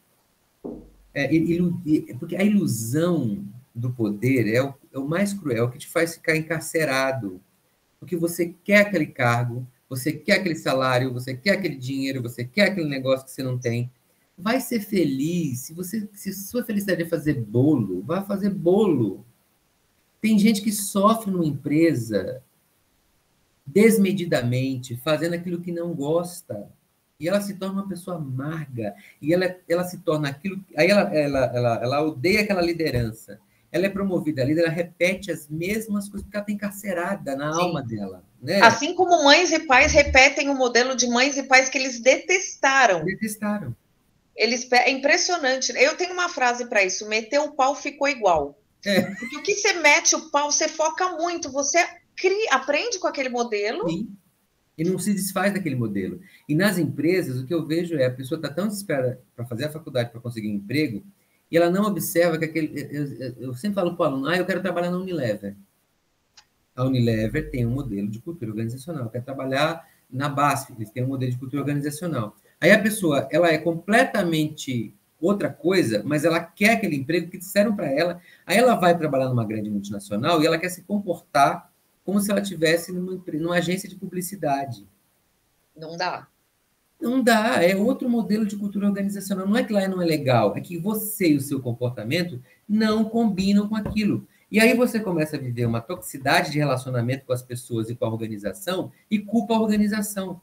é, ilu, porque a ilusão do poder é o, é o mais cruel, que te faz ficar encarcerado. Porque você quer aquele cargo, você quer aquele salário, você quer aquele dinheiro, você quer aquele negócio que você não tem vai ser feliz. Se você, se sua felicidade é fazer bolo, vai fazer bolo. Tem gente que sofre numa empresa desmedidamente, fazendo aquilo que não gosta. E ela se torna uma pessoa amarga. E ela, ela se torna aquilo. Aí ela, ela, ela, ela odeia aquela liderança. Ela é promovida ali, ela repete as mesmas coisas, porque ela está encarcerada na Sim. alma dela. Né? Assim como mães e pais repetem o modelo de mães e pais que eles detestaram. Detestaram. Eles, é impressionante. Eu tenho uma frase para isso: meteu o pau ficou igual. É. Porque o que você mete o pau, você foca muito, você cria, aprende com aquele modelo. Sim. E não se desfaz daquele modelo. E nas empresas, o que eu vejo é a pessoa está tão desesperada para fazer a faculdade, para conseguir um emprego, e ela não observa que aquele. Eu, eu sempre falo para o aluno, ah, eu quero trabalhar na Unilever. A Unilever tem um modelo de cultura organizacional. Quer trabalhar na BASF, eles têm um modelo de cultura organizacional. Aí a pessoa, ela é completamente outra coisa, mas ela quer aquele emprego que disseram para ela. Aí ela vai trabalhar numa grande multinacional e ela quer se comportar como se ela tivesse numa, numa agência de publicidade. Não dá. Não dá, é outro modelo de cultura organizacional. Não é que lá não é legal, é que você e o seu comportamento não combinam com aquilo. E aí você começa a viver uma toxicidade de relacionamento com as pessoas e com a organização e culpa a organização.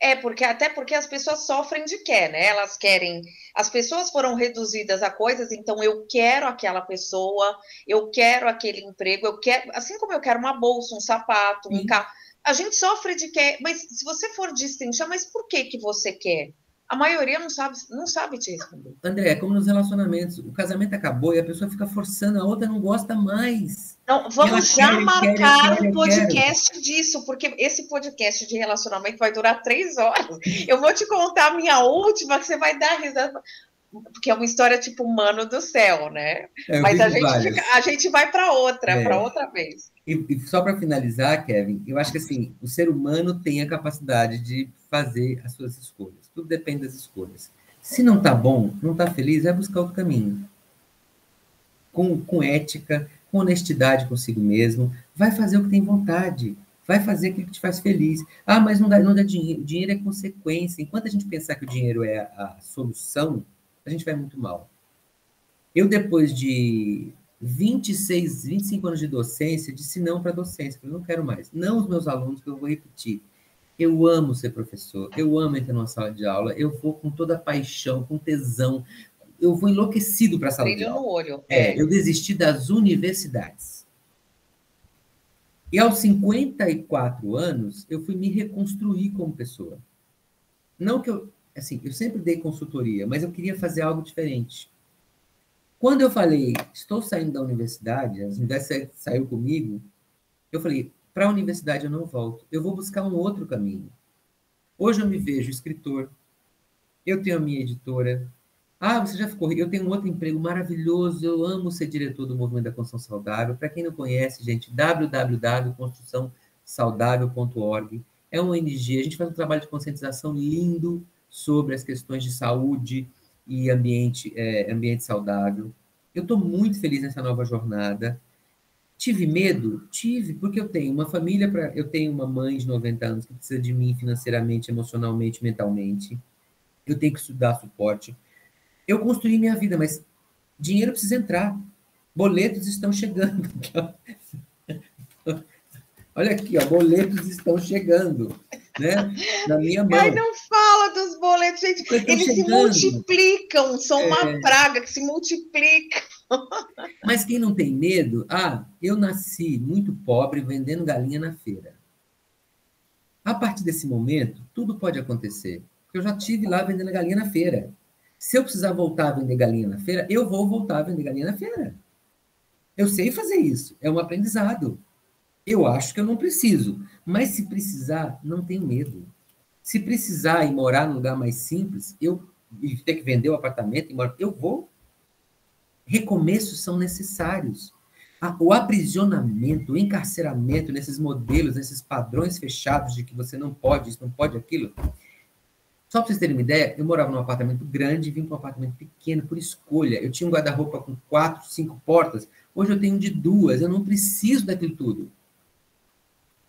É, porque até porque as pessoas sofrem de quer, né? Elas querem. As pessoas foram reduzidas a coisas, então eu quero aquela pessoa, eu quero aquele emprego, eu quero. Assim como eu quero uma bolsa, um sapato, um carro. A gente sofre de quer, mas se você for distinção, mas por que que você quer? A maioria não sabe, não sabe te responder. André, é como nos relacionamentos. O casamento acabou e a pessoa fica forçando, a outra não gosta mais. Não, vamos já quer, marcar quer, um podcast disso, porque esse podcast de relacionamento vai durar três horas. Eu vou te contar a minha última, que você vai dar risada. Porque é uma história tipo humano do céu, né? É, Mas a gente, fica, a gente vai para outra, é. para outra vez. E, e só para finalizar, Kevin, eu acho que assim, o ser humano tem a capacidade de fazer as suas escolhas. Tudo depende das escolhas. Se não está bom, não está feliz, vai buscar outro caminho. Com, com ética, com honestidade consigo mesmo, vai fazer o que tem vontade, vai fazer aquilo que te faz feliz. Ah, mas não dá, não dá dinheiro. Dinheiro é consequência. Enquanto a gente pensar que o dinheiro é a, a solução, a gente vai muito mal. Eu, depois de 26, 25 anos de docência, disse não para a docência, eu não quero mais. Não os meus alunos, que eu vou repetir. Eu amo ser professor, eu amo entrar numa sala de aula, eu vou com toda paixão, com tesão, eu vou enlouquecido para a sala Brilho de aula. no olho. É, é, eu desisti das universidades. E aos 54 anos, eu fui me reconstruir como pessoa. Não que eu, assim, eu sempre dei consultoria, mas eu queria fazer algo diferente. Quando eu falei, estou saindo da universidade, a universidade saiu comigo, eu falei, para a universidade eu não volto. Eu vou buscar um outro caminho. Hoje eu me vejo escritor. Eu tenho a minha editora. Ah, você já ficou. Eu tenho um outro emprego maravilhoso. Eu amo ser diretor do Movimento da Construção Saudável. Para quem não conhece, gente, www.construçãosaudável.org. É uma ONG. A gente faz um trabalho de conscientização lindo sobre as questões de saúde e ambiente, é, ambiente saudável. Eu estou muito feliz nessa nova jornada. Tive medo? Tive, porque eu tenho uma família para. Eu tenho uma mãe de 90 anos que precisa de mim financeiramente, emocionalmente, mentalmente. Eu tenho que dar suporte. Eu construí minha vida, mas dinheiro precisa entrar. Boletos estão chegando. Olha aqui, ó, boletos estão chegando, né? Na minha mão. Ai, não fala dos boletos, gente. Eles chegando. se multiplicam, são é... uma praga que se multiplica. Mas quem não tem medo, ah, eu nasci muito pobre vendendo galinha na feira. A partir desse momento, tudo pode acontecer. Eu já tive lá vendendo galinha na feira. Se eu precisar voltar a vender galinha na feira, eu vou voltar a vender galinha na feira. Eu sei fazer isso. É um aprendizado. Eu acho que eu não preciso. Mas se precisar, não tenho medo. Se precisar ir morar num lugar mais simples, eu e ter que vender o apartamento, eu vou recomeços são necessários. O aprisionamento, o encarceramento nesses modelos, nesses padrões fechados de que você não pode isso, não pode aquilo. Só para vocês terem uma ideia, eu morava num apartamento grande e vim para um apartamento pequeno por escolha. Eu tinha um guarda-roupa com quatro, cinco portas. Hoje eu tenho de duas. Eu não preciso daquilo tudo.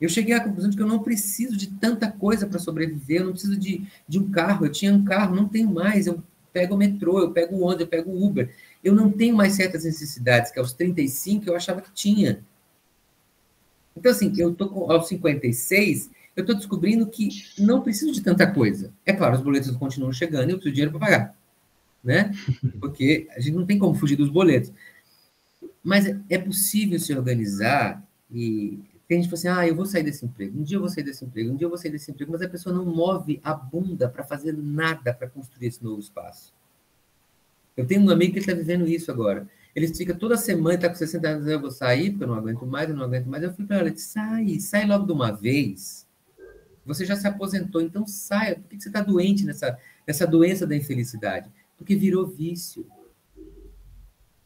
Eu cheguei à conclusão de que eu não preciso de tanta coisa para sobreviver. Eu não preciso de, de um carro. Eu tinha um carro, não tenho mais. Eu pego o metrô, eu pego o ônibus, eu pego o Uber eu não tenho mais certas necessidades que aos 35 eu achava que tinha. Então, assim, eu tô aos 56, eu estou descobrindo que não preciso de tanta coisa. É claro, os boletos continuam chegando e eu preciso de dinheiro para pagar. Né? Porque a gente não tem como fugir dos boletos. Mas é possível se organizar e tem gente que fala assim, ah, eu vou sair desse emprego, um dia eu vou sair desse emprego, um dia eu vou sair desse emprego, mas a pessoa não move a bunda para fazer nada para construir esse novo espaço. Eu tenho um amigo que está vivendo isso agora. Ele fica toda semana, está com 60 anos, eu vou sair, porque eu não aguento mais, eu não aguento mais. Eu fui para ela, sai, sai logo de uma vez. Você já se aposentou, então saia. Por que você está doente nessa, nessa doença da infelicidade? Porque virou vício.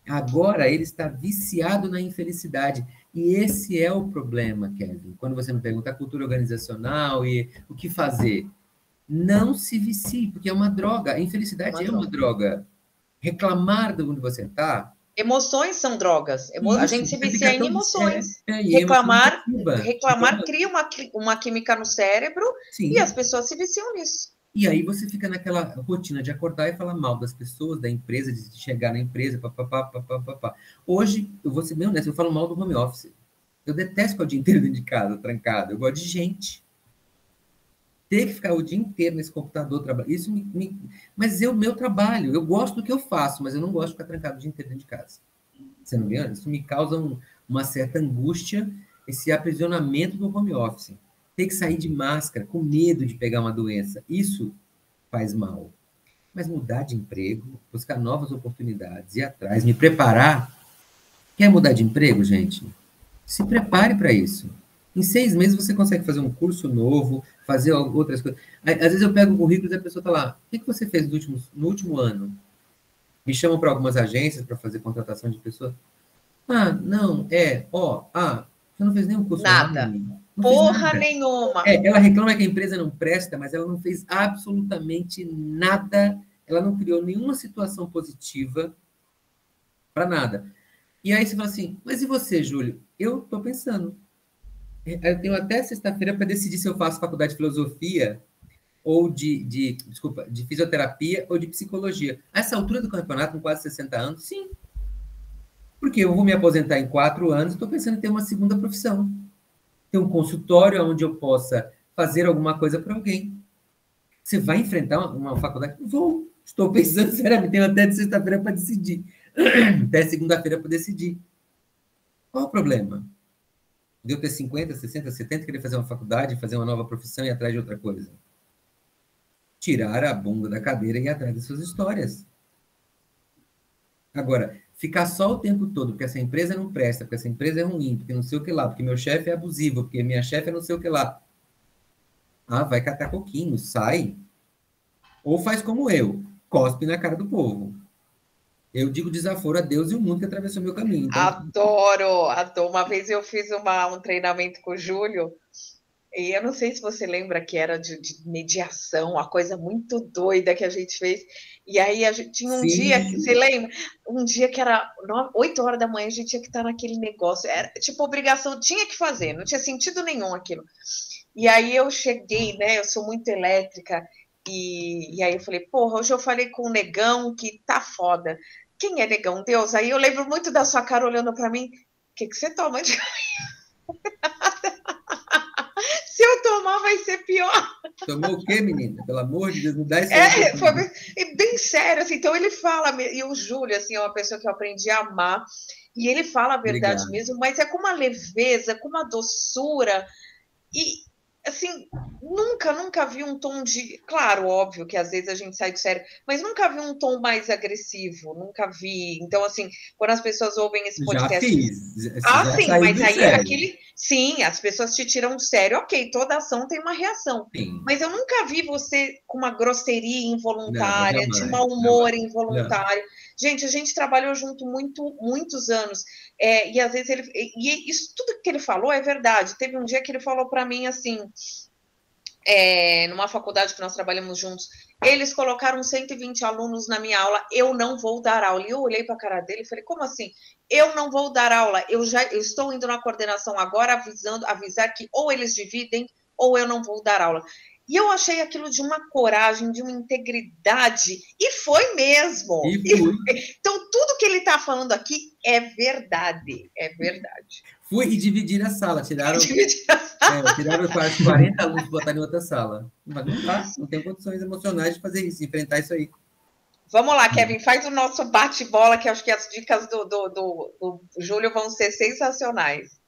Agora ele está viciado na infelicidade. E esse é o problema, Kevin. Quando você me pergunta a cultura organizacional e o que fazer, não se vicie, porque é uma droga. A infelicidade uma é droga. uma droga. Reclamar de onde você está Emoções são drogas. Emo... Isso, a gente se vicia em emoções. É, é, reclamar reclamar cria uma, uma química no cérebro Sim. e as pessoas se viciam nisso. E aí você fica naquela rotina de acordar e falar mal das pessoas, da empresa, de chegar na empresa, papapá, papapá. Hoje, eu vou ser bem honesto, eu falo mal do home office. Eu detesto ficar o dia inteiro dentro de casa, trancado. Eu gosto de gente. Ter que ficar o dia inteiro nesse computador trabalhando. Isso me, me, Mas é o meu trabalho. Eu gosto do que eu faço, mas eu não gosto de ficar trancado o dia inteiro dentro de casa. Você não me? Isso me causa um, uma certa angústia, esse aprisionamento do home office. Ter que sair de máscara, com medo de pegar uma doença. Isso faz mal. Mas mudar de emprego, buscar novas oportunidades, ir atrás, me preparar. Quer mudar de emprego, gente? Se prepare para isso. Em seis meses você consegue fazer um curso novo, fazer outras coisas. Às vezes eu pego o currículo e a pessoa está lá. O que, você fez no último, no último ano? Me chamam para algumas agências para fazer contratação de pessoas. Ah, não, é, ó, ah, você não fez nenhum curso. Nada. Não Porra nenhuma. É, ela reclama que a empresa não presta, mas ela não fez absolutamente nada. Ela não criou nenhuma situação positiva para nada. E aí você fala assim, mas e você, Júlio? Eu estou pensando. É, eu tenho até sexta-feira para decidir se eu faço faculdade de filosofia ou de, de, desculpa, de fisioterapia ou de psicologia. A essa altura do campeonato, com quase 60 anos, sim. Porque eu vou me aposentar em quatro anos, estou pensando em ter uma segunda profissão. Ter um consultório onde eu possa fazer alguma coisa para alguém. Você vai enfrentar uma, uma faculdade? Vou. Estou pensando seriamente, tenho até de sexta-feira para decidir. até segunda-feira para decidir. Qual o problema? De eu ter 50, 60, 70, querer fazer uma faculdade, fazer uma nova profissão e ir atrás de outra coisa. Tirar a bunda da cadeira e ir atrás das suas histórias. Agora, ficar só o tempo todo, porque essa empresa não presta, porque essa empresa é ruim, porque não sei o que lá, porque meu chefe é abusivo, porque minha chefe é não sei o que lá. Ah, vai catar coquinho, sai. Ou faz como eu, cospe na cara do povo. Eu digo desaforo a Deus e o mundo que atravessou meu caminho. Então... Adoro, adoro. Uma vez eu fiz uma, um treinamento com o Júlio, e eu não sei se você lembra que era de, de mediação, uma coisa muito doida que a gente fez. E aí a gente tinha um Sim. dia, você lembra? Um dia que era 8 horas da manhã, a gente tinha que estar naquele negócio. Era tipo obrigação, tinha que fazer, não tinha sentido nenhum aquilo. E aí eu cheguei, né? Eu sou muito elétrica. E, e aí eu falei, porra, hoje eu falei com o negão que tá foda. Quem é negão? Deus. Aí eu lembro muito da sua cara olhando para mim. O que, que você toma de Se eu tomar, vai ser pior. Tomou o quê, menina? Pelo amor de Deus, não dá esse É, foi bem, bem sério, assim. Então ele fala, e o Júlio, assim, é uma pessoa que eu aprendi a amar. E ele fala a verdade Obrigado. mesmo, mas é com uma leveza, com uma doçura. E, assim, nunca, nunca vi um tom de. Claro, óbvio que às vezes a gente sai do sério, mas nunca vi um tom mais agressivo, nunca vi. Então, assim, quando as pessoas ouvem esse podcast. Já fiz. Ah, já sim, mas aí sério. aquele. Sim, as pessoas te tiram do sério, ok, toda ação tem uma reação. Sim. Mas eu nunca vi você com uma grosseria involuntária, não, de mau humor involuntário. Gente, a gente trabalhou junto muito, muitos anos. É, e às vezes ele. E isso tudo que ele falou é verdade. Teve um dia que ele falou para mim assim. É, numa faculdade que nós trabalhamos juntos, eles colocaram 120 alunos na minha aula, eu não vou dar aula. E eu olhei para a cara dele e falei, como assim? Eu não vou dar aula, eu já eu estou indo na coordenação agora avisando, avisar que ou eles dividem ou eu não vou dar aula. E eu achei aquilo de uma coragem, de uma integridade, e foi mesmo. E foi. Então, tudo que ele está falando aqui é verdade. É verdade. Foi e dividir a sala. Tiraram, dividir a sala. É, tiraram quase 40 alunos e botaram em outra sala. Mas não dá, não tem condições emocionais de fazer isso, enfrentar isso aí. Vamos lá, Kevin, faz o nosso bate-bola, que acho que as dicas do, do, do, do Júlio vão ser sensacionais.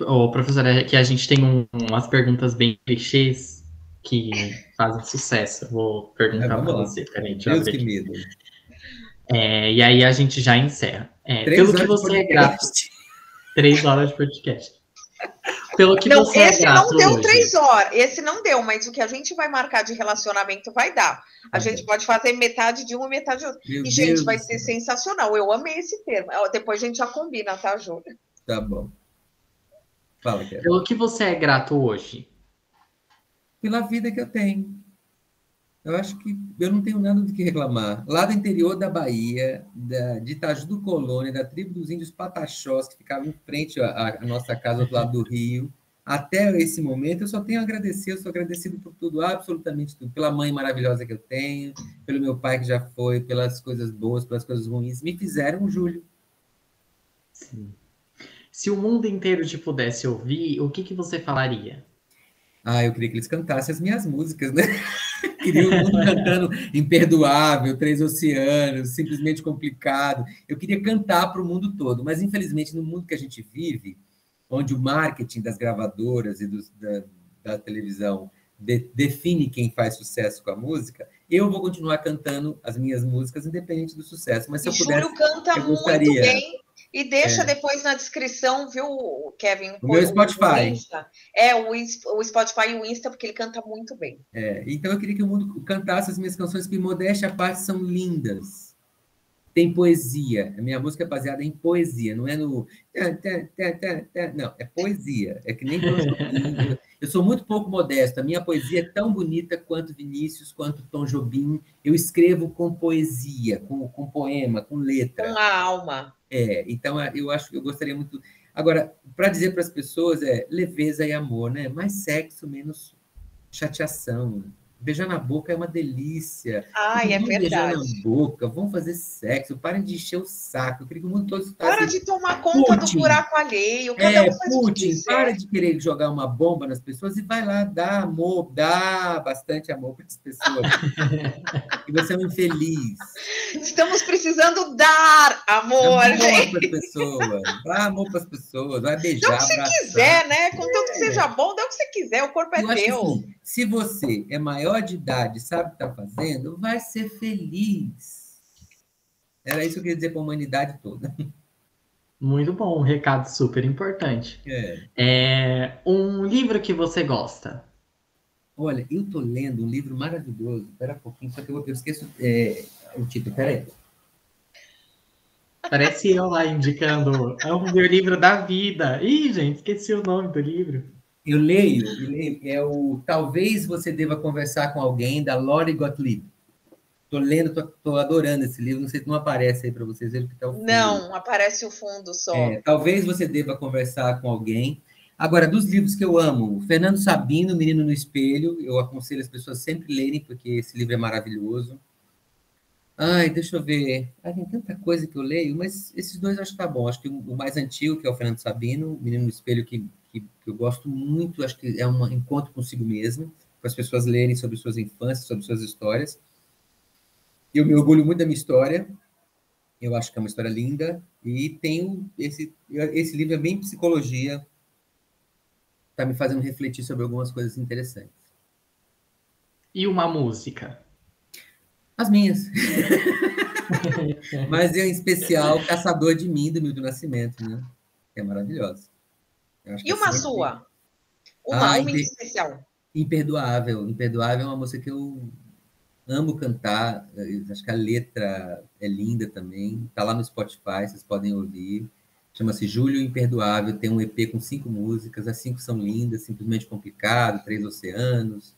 Ô, professora, é que a gente tem um, umas perguntas bem clichês que fazem sucesso. Vou perguntar é, para você. Peraí, deixa Deus que medo. É, e aí a gente já encerra. É, pelo que você é grato. Três horas de podcast. Pelo que não, você é esse não deu hoje. três horas. Esse não deu, mas o que a gente vai marcar de relacionamento vai dar. A Tá gente pode fazer metade de um e metade de outro. Meu E, Deus gente, vai do ser céu. sensacional. Eu amei esse termo. Depois a gente já combina, tá, Júlia? Tá bom. Fala, Kevin. Pelo que você é grato hoje. Pela vida que eu tenho. Eu acho que eu não tenho nada do que reclamar. Lá do interior da Bahia, da, de Itajú do Colônia, da tribo dos índios Pataxós, que ficava em frente à, à nossa casa do lado do rio, até esse momento eu só tenho a agradecer, eu sou agradecido por tudo, absolutamente tudo. Pela mãe maravilhosa que eu tenho, pelo meu pai que já foi, pelas coisas boas, pelas coisas ruins. Me fizeram um Júlio. Sim. Se o mundo inteiro te pudesse ouvir, o que, que você falaria? Ah, eu queria que eles cantassem as minhas músicas, né? queria o mundo cantando Imperdoável, Três Oceanos, Simplesmente Complicado. Eu queria cantar para o mundo todo, mas infelizmente no mundo que a gente vive, onde o marketing das gravadoras e dos, da, da televisão de, define quem faz sucesso com a música, eu vou continuar cantando as minhas músicas independente do sucesso. Mas se E eu pudesse, Júlio canta eu muito gostaria. bem. E deixa É. depois na descrição, viu, Kevin? O meu Spotify. Insta. É, o, o Spotify e o Insta, porque ele canta muito bem. É, então eu queria que o mundo cantasse as minhas canções, que modéstia à parte são lindas. Tem poesia. A minha música é baseada em poesia, não é no. Não, é poesia. É que nem. Eu sou muito pouco modesto. A minha poesia é tão bonita quanto Vinícius, quanto Tom Jobim. Eu escrevo com poesia, com, com poema, com letra. Com a alma. É, então é, eu acho que eu gostaria muito. Agora, para dizer para as pessoas é leveza e amor, né? Mais sexo, menos chateação. Beijar na boca é uma delícia. Ai, é Vamos beijar verdade. na boca, vamos fazer sexo, parem de encher o saco. Eu queria que o mundo todo Para estivesse- de tomar conta Putin. do buraco alheio. Cada É, um Putin, para de querer jogar uma bomba nas pessoas e vai lá dar amor, dá bastante amor para as pessoas. e você é um infeliz. Estamos precisando dar amor, Dá gente. amor para as pessoas. Dá amor para as pessoas. Vai beijar, Dá o que você abraçar. quiser, né? Contanto que seja bom, dá o que você quiser. O corpo é Eu teu. assim, se você é maior de idade, sabe o que está fazendo, vai ser feliz. Era isso que eu queria dizer para a humanidade toda. Muito bom, um recado super importante. É. É, um livro que você gosta. Olha, eu estou lendo um livro maravilhoso. Espera um pouquinho, só que eu, eu esqueço é, o título. Peraí. Parece eu lá indicando. É o meu livro da vida. Ih, gente, esqueci o nome do livro. Eu leio, eu leio, é o Talvez Você Deva Conversar com Alguém, da Lori Gottlieb. Estou lendo, estou adorando esse livro. Não sei se não aparece aí para vocês verem o que está o fundo. Não, aparece o fundo só. É, talvez você deva conversar com alguém. Agora, dos livros que eu amo, Fernando Sabino, Menino no Espelho, eu aconselho as pessoas sempre lerem, porque esse livro é maravilhoso. Ai, deixa eu ver. Ai, tem tanta coisa que eu leio, mas esses dois eu acho que tá bom. Acho que o mais antigo, que é o Fernando Sabino, Menino no Espelho, que, que, eu gosto muito, acho que é um encontro consigo mesmo, para as pessoas lerem sobre suas infâncias, sobre suas histórias. Eu me orgulho muito da minha história, eu acho que é uma história linda e tenho esse esse livro é bem psicologia, está me fazendo refletir sobre algumas coisas interessantes. E uma música. As minhas, mas em especial Caçador de Mim do Milton Nascimento, né? Que é maravilhosa. E uma sempre- sua? Uma, Ai, uma em especial. Imperdoável. Imperdoável é uma música que eu amo cantar. Acho que a letra é linda também. Está lá no Spotify, vocês podem ouvir. Chama-se Júlio Imperdoável. Tem um EP com cinco músicas. As cinco são lindas. Simplesmente Complicado, Três Oceanos,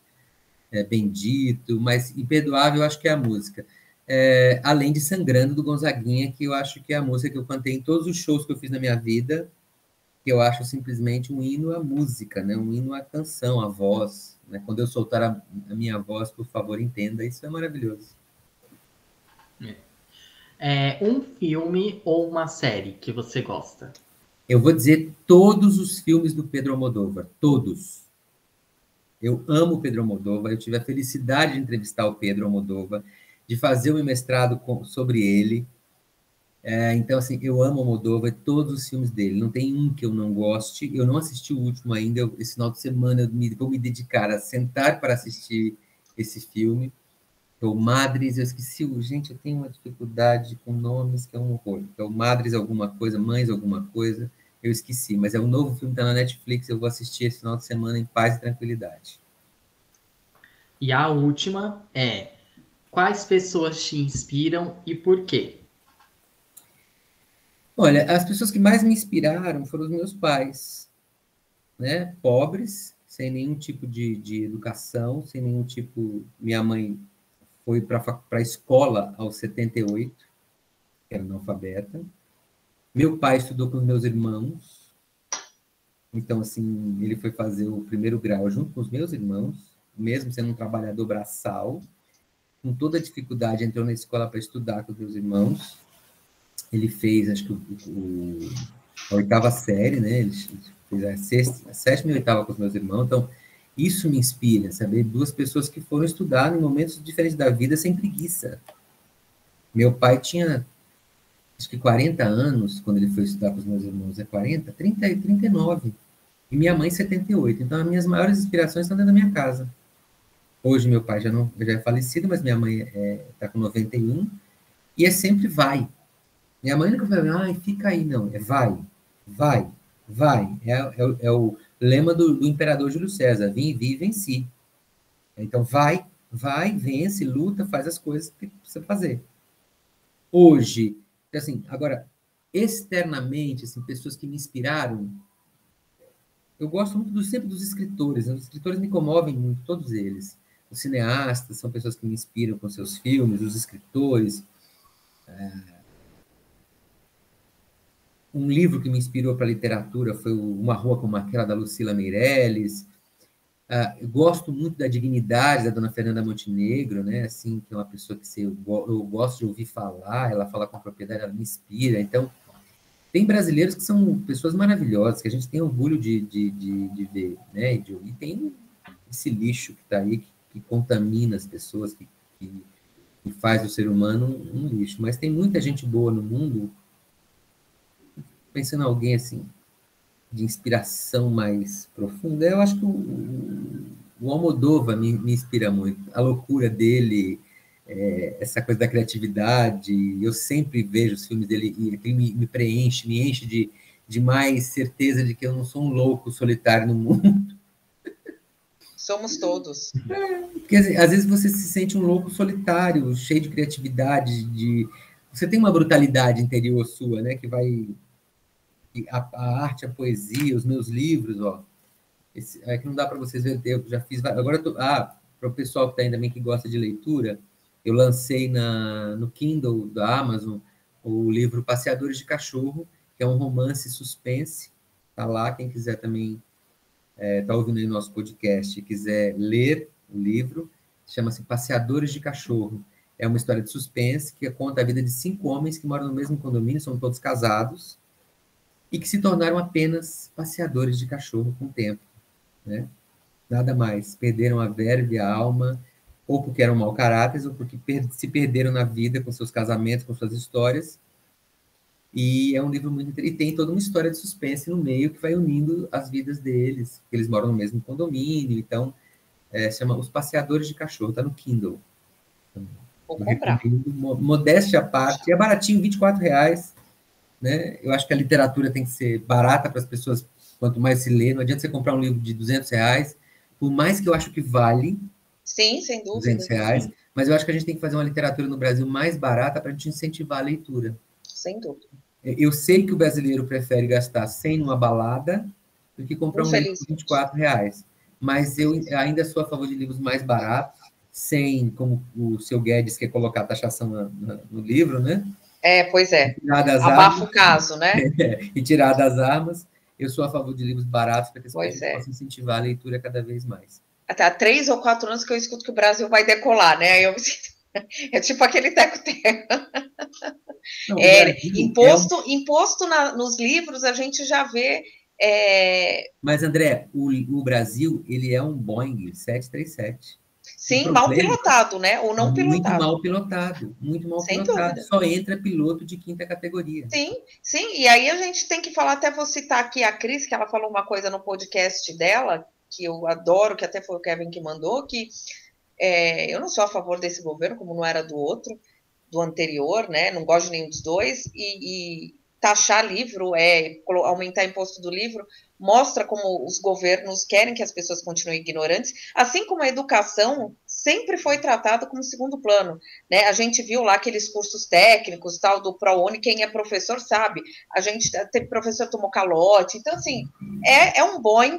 é, Bendito. Mas Imperdoável eu acho que é a música. É, além de Sangrando, do Gonzaguinha, que eu acho que é a música que eu cantei em todos os shows que eu fiz na minha vida que eu acho simplesmente um hino à música, né? um hino à canção, à voz. Né? Quando eu soltar a, a minha voz, por favor, entenda, isso é maravilhoso. É um filme ou uma série que você gosta. Eu vou dizer todos os filmes do Pedro Almodóvar, todos. Eu amo o Pedro Almodóvar, eu tive a felicidade de entrevistar o Pedro Almodóvar, de fazer meu mestrado com, sobre ele. É, então, assim, eu amo o Almodóvar, todos os filmes dele. Não tem um que eu não goste. Eu não assisti o último ainda. Esse final de semana eu me, vou me dedicar a sentar para assistir esse filme. O Madres, eu esqueci. Gente, eu tenho uma dificuldade com nomes que é um horror. É o Madres alguma coisa, Mães alguma coisa. eu esqueci, mas é um novo filme que está na Netflix, eu vou assistir esse final de semana em paz e tranquilidade. E a última é: quais pessoas te inspiram e por quê? Olha, as pessoas que mais me inspiraram foram os meus pais, né? Pobres, sem nenhum tipo de, de educação, sem nenhum tipo. Minha mãe foi para a escola aos 78, era analfabeta. Meu pai estudou com os meus irmãos. Então, assim, ele foi fazer o primeiro grau junto com os meus irmãos, mesmo sendo um trabalhador braçal. Com toda a dificuldade, entrou na escola para estudar com os meus irmãos. Ele fez, acho que, o, o, a oitava série, né? Ele fez a, sexta, a sétima e a oitava com os meus irmãos. Então, isso me inspira, saber duas pessoas que foram estudar em momentos diferentes da vida sem preguiça. Meu pai tinha acho que 40 anos, quando ele foi estudar com os meus irmãos, é 40? 30 e 39. E minha mãe, 78. Então, as minhas maiores inspirações estão dentro da minha casa. Hoje, meu pai já, não, já é falecido, mas minha mãe está é, tá com 91. E é sempre vai. Minha mãe nunca fala, ai, fica aí, não. É vai, vai, vai. É, é, é o lema do, do, imperador Júlio César: vim, vi, venci. Então, vai, vai, vence, luta, faz as coisas que precisa fazer. Hoje, assim, agora, externamente, assim, pessoas que me inspiraram, eu gosto muito do, sempre dos escritores. Né? Os escritores me comovem muito, todos eles. Os cineastas são pessoas que me inspiram com seus filmes, os escritores. É... Um livro que me inspirou para a literatura foi Uma Rua Como Aquela, da Lucila Meirelles. Uh, gosto muito da dignidade da dona Fernanda Montenegro, né? Assim, que é uma pessoa que eu, eu gosto de ouvir falar, ela fala com propriedade, ela me inspira. Então, tem brasileiros que são pessoas maravilhosas, que a gente tem orgulho de, de, de, de ver, né? E, de, e tem esse lixo que está aí, que, que, contamina as pessoas, que, que, que, faz do ser humano um, um lixo. Mas tem muita gente boa no mundo. Pensando em alguém assim, de inspiração mais profunda, eu acho que o, o Almodóvar me, me inspira muito. A loucura dele, é, essa coisa da criatividade, eu sempre vejo os filmes dele e aquilo me, me, preenche, me enche de, de mais certeza de que eu não sou um louco solitário no mundo. Somos todos. É, porque às vezes você se sente um louco solitário, cheio de criatividade, de você tem uma brutalidade interior sua, né, que vai a, a arte, a poesia, os meus livros, ó. Esse, é que não dá para vocês verem, eu já fiz. Agora, tô, ah, para o pessoal que está ainda bem que gosta de leitura, eu lancei na, no Kindle da Amazon o livro Passeadores de Cachorro, que é um romance suspense. Está lá, quem quiser também está é, ouvindo aí nosso podcast e quiser ler o livro, chama-se Passeadores de Cachorro. É uma história de suspense que conta a vida de cinco homens que moram no mesmo condomínio, são todos casados, e que se tornaram apenas passeadores de cachorro com o tempo. Né? Nada mais. Perderam a verve, a alma, ou porque eram mau caráteres, ou porque per se perderam na vida com seus casamentos, com suas histórias. E é um livro muito E tem toda uma história de suspense no meio que vai unindo as vidas deles, porque eles moram no mesmo condomínio, então é, chama Os Passeadores de Cachorro, está no Kindle. Vou comprar. Modéstia à parte, é baratinho, 24 reais. Né? Eu acho que a literatura tem que ser barata para as pessoas, quanto mais se lê. Não adianta você comprar um livro de 200 reais, por mais que eu acho que vale. Sim, sem dúvida. 200 reais. Mas eu acho que a gente tem que fazer uma literatura no Brasil mais barata para a gente incentivar a leitura. Sem dúvida. Eu sei que o brasileiro prefere gastar 100 numa balada do que comprar um livro por 24 reais. Mas eu ainda sou a favor de livros mais baratos, sem, como o seu Guedes quer colocar a taxação no, no livro, né? É, pois é. Abafa o caso, né? É, e tirar das armas. Eu sou a favor de livros baratos para que as pessoas é. possam incentivar a leitura cada vez mais. Até há três ou quatro anos que eu escuto que o Brasil vai decolar, né? Eu É tipo aquele teco-teco. É, imposto, é um... imposto na, nos livros, a gente já vê. É... Mas, André, o, o Brasil ele é um Boeing 737. Sim, mal pilotado, né? Ou não muito pilotado. Muito mal pilotado, muito mal Sem pilotado. Dúvida. Só entra piloto de quinta categoria. Sim, sim. E aí a gente tem que falar, até vou citar aqui a Cris, que ela falou uma coisa no podcast dela, que eu adoro, que até foi o Kevin que mandou, que é, eu não sou a favor desse governo, como não era do outro, do anterior, né? Não gosto de nenhum dos dois, e, e taxar livro, é aumentar imposto do livro, mostra como os governos querem que as pessoas continuem ignorantes, assim como a educação sempre foi tratada como segundo plano, né? A gente viu lá aqueles cursos técnicos, tal do ProUni, quem é professor sabe. A gente teve professor tomou calote, então assim, é, é um Boeing,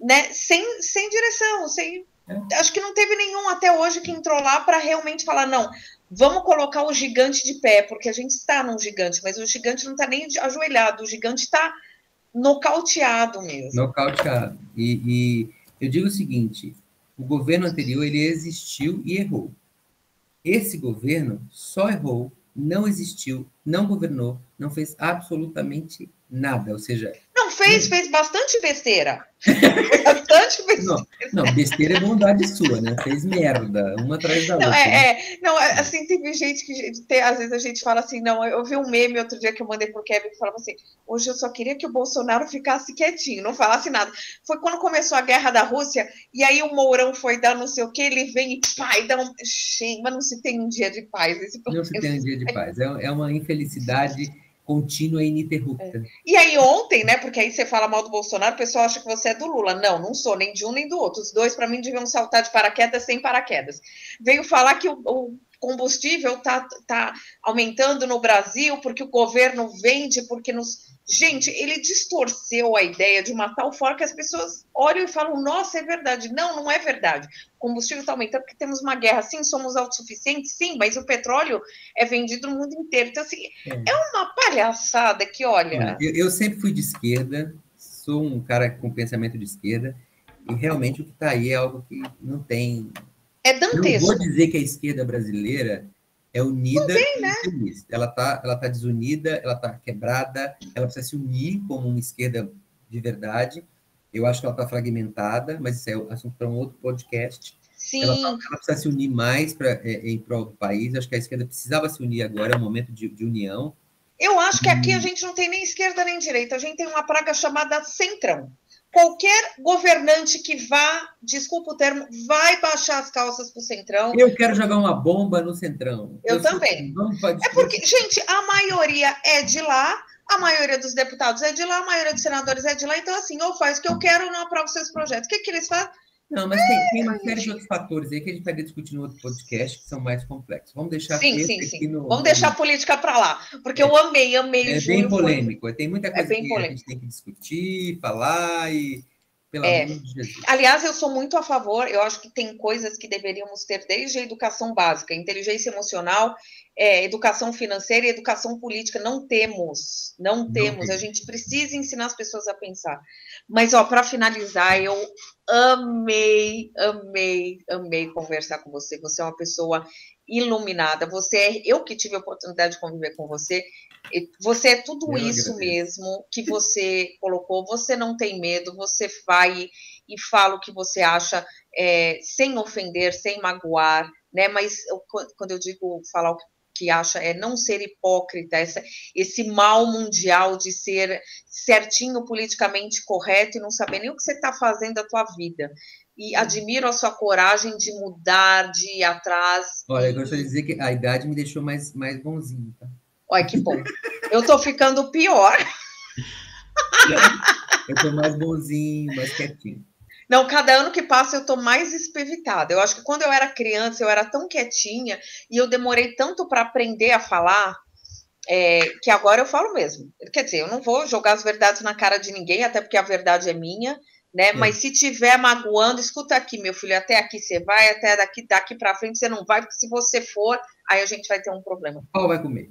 né, sem, sem direção, sem acho que não teve nenhum até hoje que entrou lá para realmente falar não, vamos colocar o gigante de pé, porque a gente está num gigante, mas o gigante não está nem ajoelhado, o gigante está nocauteado mesmo. Nocauteado. E, e, eu digo o seguinte: o governo anterior ele existiu e errou. Esse governo só errou, não existiu, não governou, não fez absolutamente nada. Ou seja, não fez, fez bastante besteira. bastante besteira. Não, não, besteira é bondade sua, né? Fez merda, uma atrás da não, outra. É, né? é, não, é, assim, teve gente que tem, às vezes a gente fala assim, não, eu vi um meme outro dia que eu mandei pro Kevin que falava assim, hoje eu só queria que o Bolsonaro ficasse quietinho, não falasse nada. Foi quando começou a guerra da Rússia, e aí o Mourão foi dar não sei o que, ele vem e e dá um. Gente, mas não se tem um dia de paz. Esse não se tem um dia de paz. É, é uma infelicidade contínua e ininterrupta. É. E aí ontem, né, porque aí você fala mal do Bolsonaro, o pessoal acha que você é do Lula. Não, não sou nem de um nem do outro. Os dois, para mim, deviam saltar de paraquedas sem paraquedas. Veio falar que o, o combustível está tá aumentando no Brasil porque o governo vende, porque nos Gente, ele distorceu a ideia de uma tal forma que as pessoas olham e falam: nossa, é verdade. Não, não é verdade. O combustível está aumentando porque temos uma guerra. Sim, somos autossuficientes, sim, mas o petróleo é vendido no mundo inteiro. Então, assim, é, é uma palhaçada que, olha. Eu, eu, sempre fui de esquerda, sou um cara com pensamento de esquerda, e realmente o que está aí é algo que não tem. É dantesco. Eu não vou dizer que a esquerda brasileira é unida tem, né? Ela está ela tá desunida, ela está quebrada, ela precisa se unir como uma esquerda de verdade. Eu acho que ela está fragmentada, mas isso é assunto para um outro podcast. Sim. Ela, tá, ela, precisa se unir mais pra, é, em prol do país. Acho que a esquerda precisava se unir agora, é um momento de, de união. Eu acho que aqui a gente não tem nem esquerda nem direita, a gente tem uma praga chamada centrão qualquer governante que vá, desculpa o termo, vai baixar as calças para o Centrão. Eu quero jogar uma bomba no Centrão. Eu, Eu também. É porque, gente, a maioria é de lá, a maioria dos deputados é de lá, a maioria dos senadores é de lá, então assim, ou faz o que eu quero ou não aprova seus projetos. O que, que eles fazem? Não, mas tem, tem, uma série de outros fatores aí que a gente vai discutir no outro podcast que são mais complexos. Vamos deixar sim, sim, sim. No, Vamos deixar a política para lá, porque é, eu amei, amei. É bem polêmico, foi... tem muita é coisa é que polêmico. a gente tem que discutir, falar e pelo é. amor de Jesus. Aliás, eu sou muito a favor, eu acho que tem coisas que deveríamos ter desde a educação básica, inteligência emocional, é, educação financeira e educação política. Não temos, não, não temos. Tem. A gente precisa ensinar as pessoas a pensar. Mas, ó, para finalizar, eu amei, amei, amei conversar com você. Você é uma pessoa iluminada. Você é, eu que tive a oportunidade de conviver com você, você é tudo eu isso agradeço. mesmo que você colocou. Você não tem medo, você vai e fala o que você acha, é, sem ofender, sem magoar, né? Mas eu, quando eu digo falar o que acha é não ser hipócrita, essa, esse mal mundial de ser certinho politicamente correto e não saber nem o que você está fazendo da tua vida e admiro a sua coragem de mudar, de ir atrás. Olha, eu gostaria de dizer que a idade me deixou mais, mais bonzinho, tá? Olha que bom. Eu tô ficando pior. Eu tô mais bonzinho, mais quietinho. Não, cada ano que passa eu tô mais espevitada. Eu acho que quando eu era criança eu era tão quietinha e eu demorei tanto para aprender a falar é, que agora eu falo mesmo. Quer dizer, eu não vou jogar as verdades na cara de ninguém, até porque a verdade é minha né? É. Mas se tiver magoando, escuta aqui, meu filho, até aqui você vai, até daqui, daqui para frente você não vai, porque se você for, aí a gente vai ter um problema. Qual vai comer?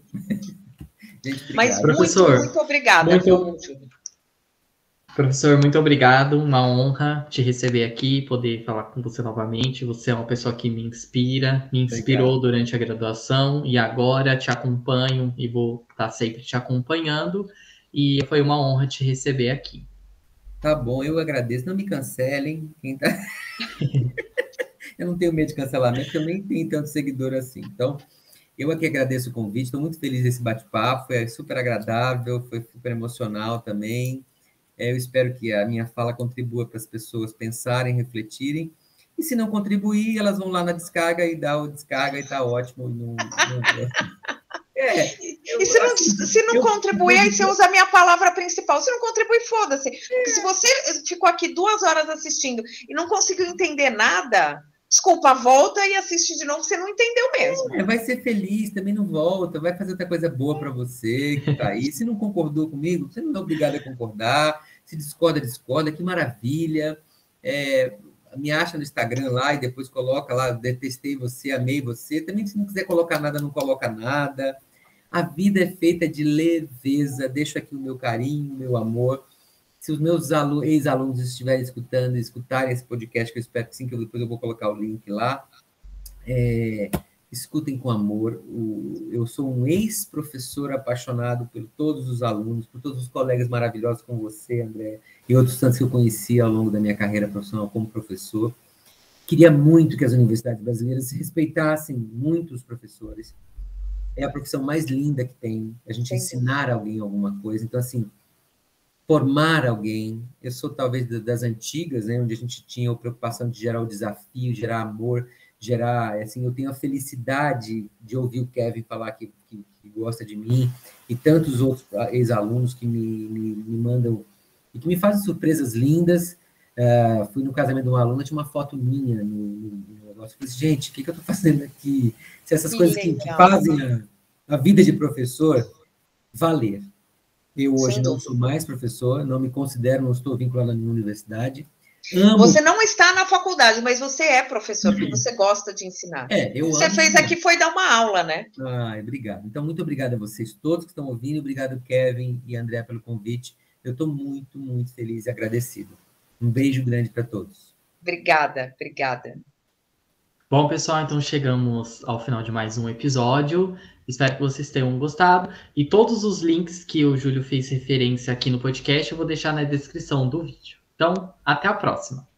Gente, Mas Professor, muito, muito obrigada. Muito... Professor, muito obrigado. Uma honra te receber aqui, poder falar com você novamente. Você é uma pessoa que me inspira, me inspirou obrigado. durante a graduação e agora te acompanho e vou estar sempre te acompanhando. E foi uma honra te receber aqui. Tá bom, eu agradeço. Não me cancelem. Tá... eu não tenho medo de cancelamento, porque eu nem tenho tanto seguidor assim. Então, eu aqui agradeço o convite. Estou muito feliz desse bate-papo. Foi super agradável, foi super emocional também. É, eu espero que a minha fala contribua para as pessoas pensarem, refletirem. E se não contribuir, elas vão lá na descarga e dá o descarga e está ótimo. É, e se não, se não contribui, aí você usa a minha palavra principal. Se não contribui, foda-se. Porque se você ficou aqui duas horas assistindo e não conseguiu entender nada, desculpa, volta e assiste de novo, você não entendeu mesmo. É, vai ser feliz, também não volta, vai fazer outra coisa boa para você que tá aí. Se não concordou comigo, você não é obrigado a concordar. Se discorda, discorda, que maravilha. É, me acha no Instagram lá e depois coloca lá, detestei você, amei você. Também, se não quiser colocar nada, não coloca nada. A vida é feita de leveza. Deixo aqui o meu carinho, o meu amor. Se os meus ex-alunos estiverem escutando, escutarem esse podcast, que eu espero que sim, que eu, depois eu vou colocar o link lá, é, escutem com amor. O, eu sou um ex-professor apaixonado por todos os alunos, por todos os colegas maravilhosos como você, André, e outros tantos que eu conheci ao longo da minha carreira profissional como professor. Queria muito que as universidades brasileiras respeitassem muito os professores, é a profissão mais linda que tem, a gente Entendi. ensinar alguém alguma coisa. Então, assim, formar alguém, eu sou talvez das antigas, né, onde a gente tinha a preocupação de gerar o desafio, gerar amor, gerar, assim, eu tenho a felicidade de ouvir o Kevin falar que, que, que gosta de mim, e tantos outros ex-alunos que me, me, me, mandam, e que me fazem surpresas lindas, uh, fui no casamento de uma aluna, tinha uma foto minha no, no negócio, eu falei, assim, gente, o que, que eu estou fazendo aqui? Se essas que coisas que, que, fazem a, a vida de professor valer. Eu hoje não sou mais professor, não me considero, não estou vinculado a nenhuma universidade. Amo... Você não está na faculdade, mas você é professor, porque você gosta de ensinar. É, eu Você amo... fez aqui foi dar uma aula, né? Ai, obrigado. Então, muito obrigado a vocês todos que estão ouvindo. Obrigado, Kevin e André, pelo convite. Eu estou muito, muito feliz e agradecido. Um beijo grande para todos. Obrigada, obrigada. Bom, pessoal, então chegamos ao final de mais um episódio. Espero que vocês tenham gostado. E todos os links que o Júlio fez referência aqui no podcast eu vou deixar na descrição do vídeo. Então, até a próxima.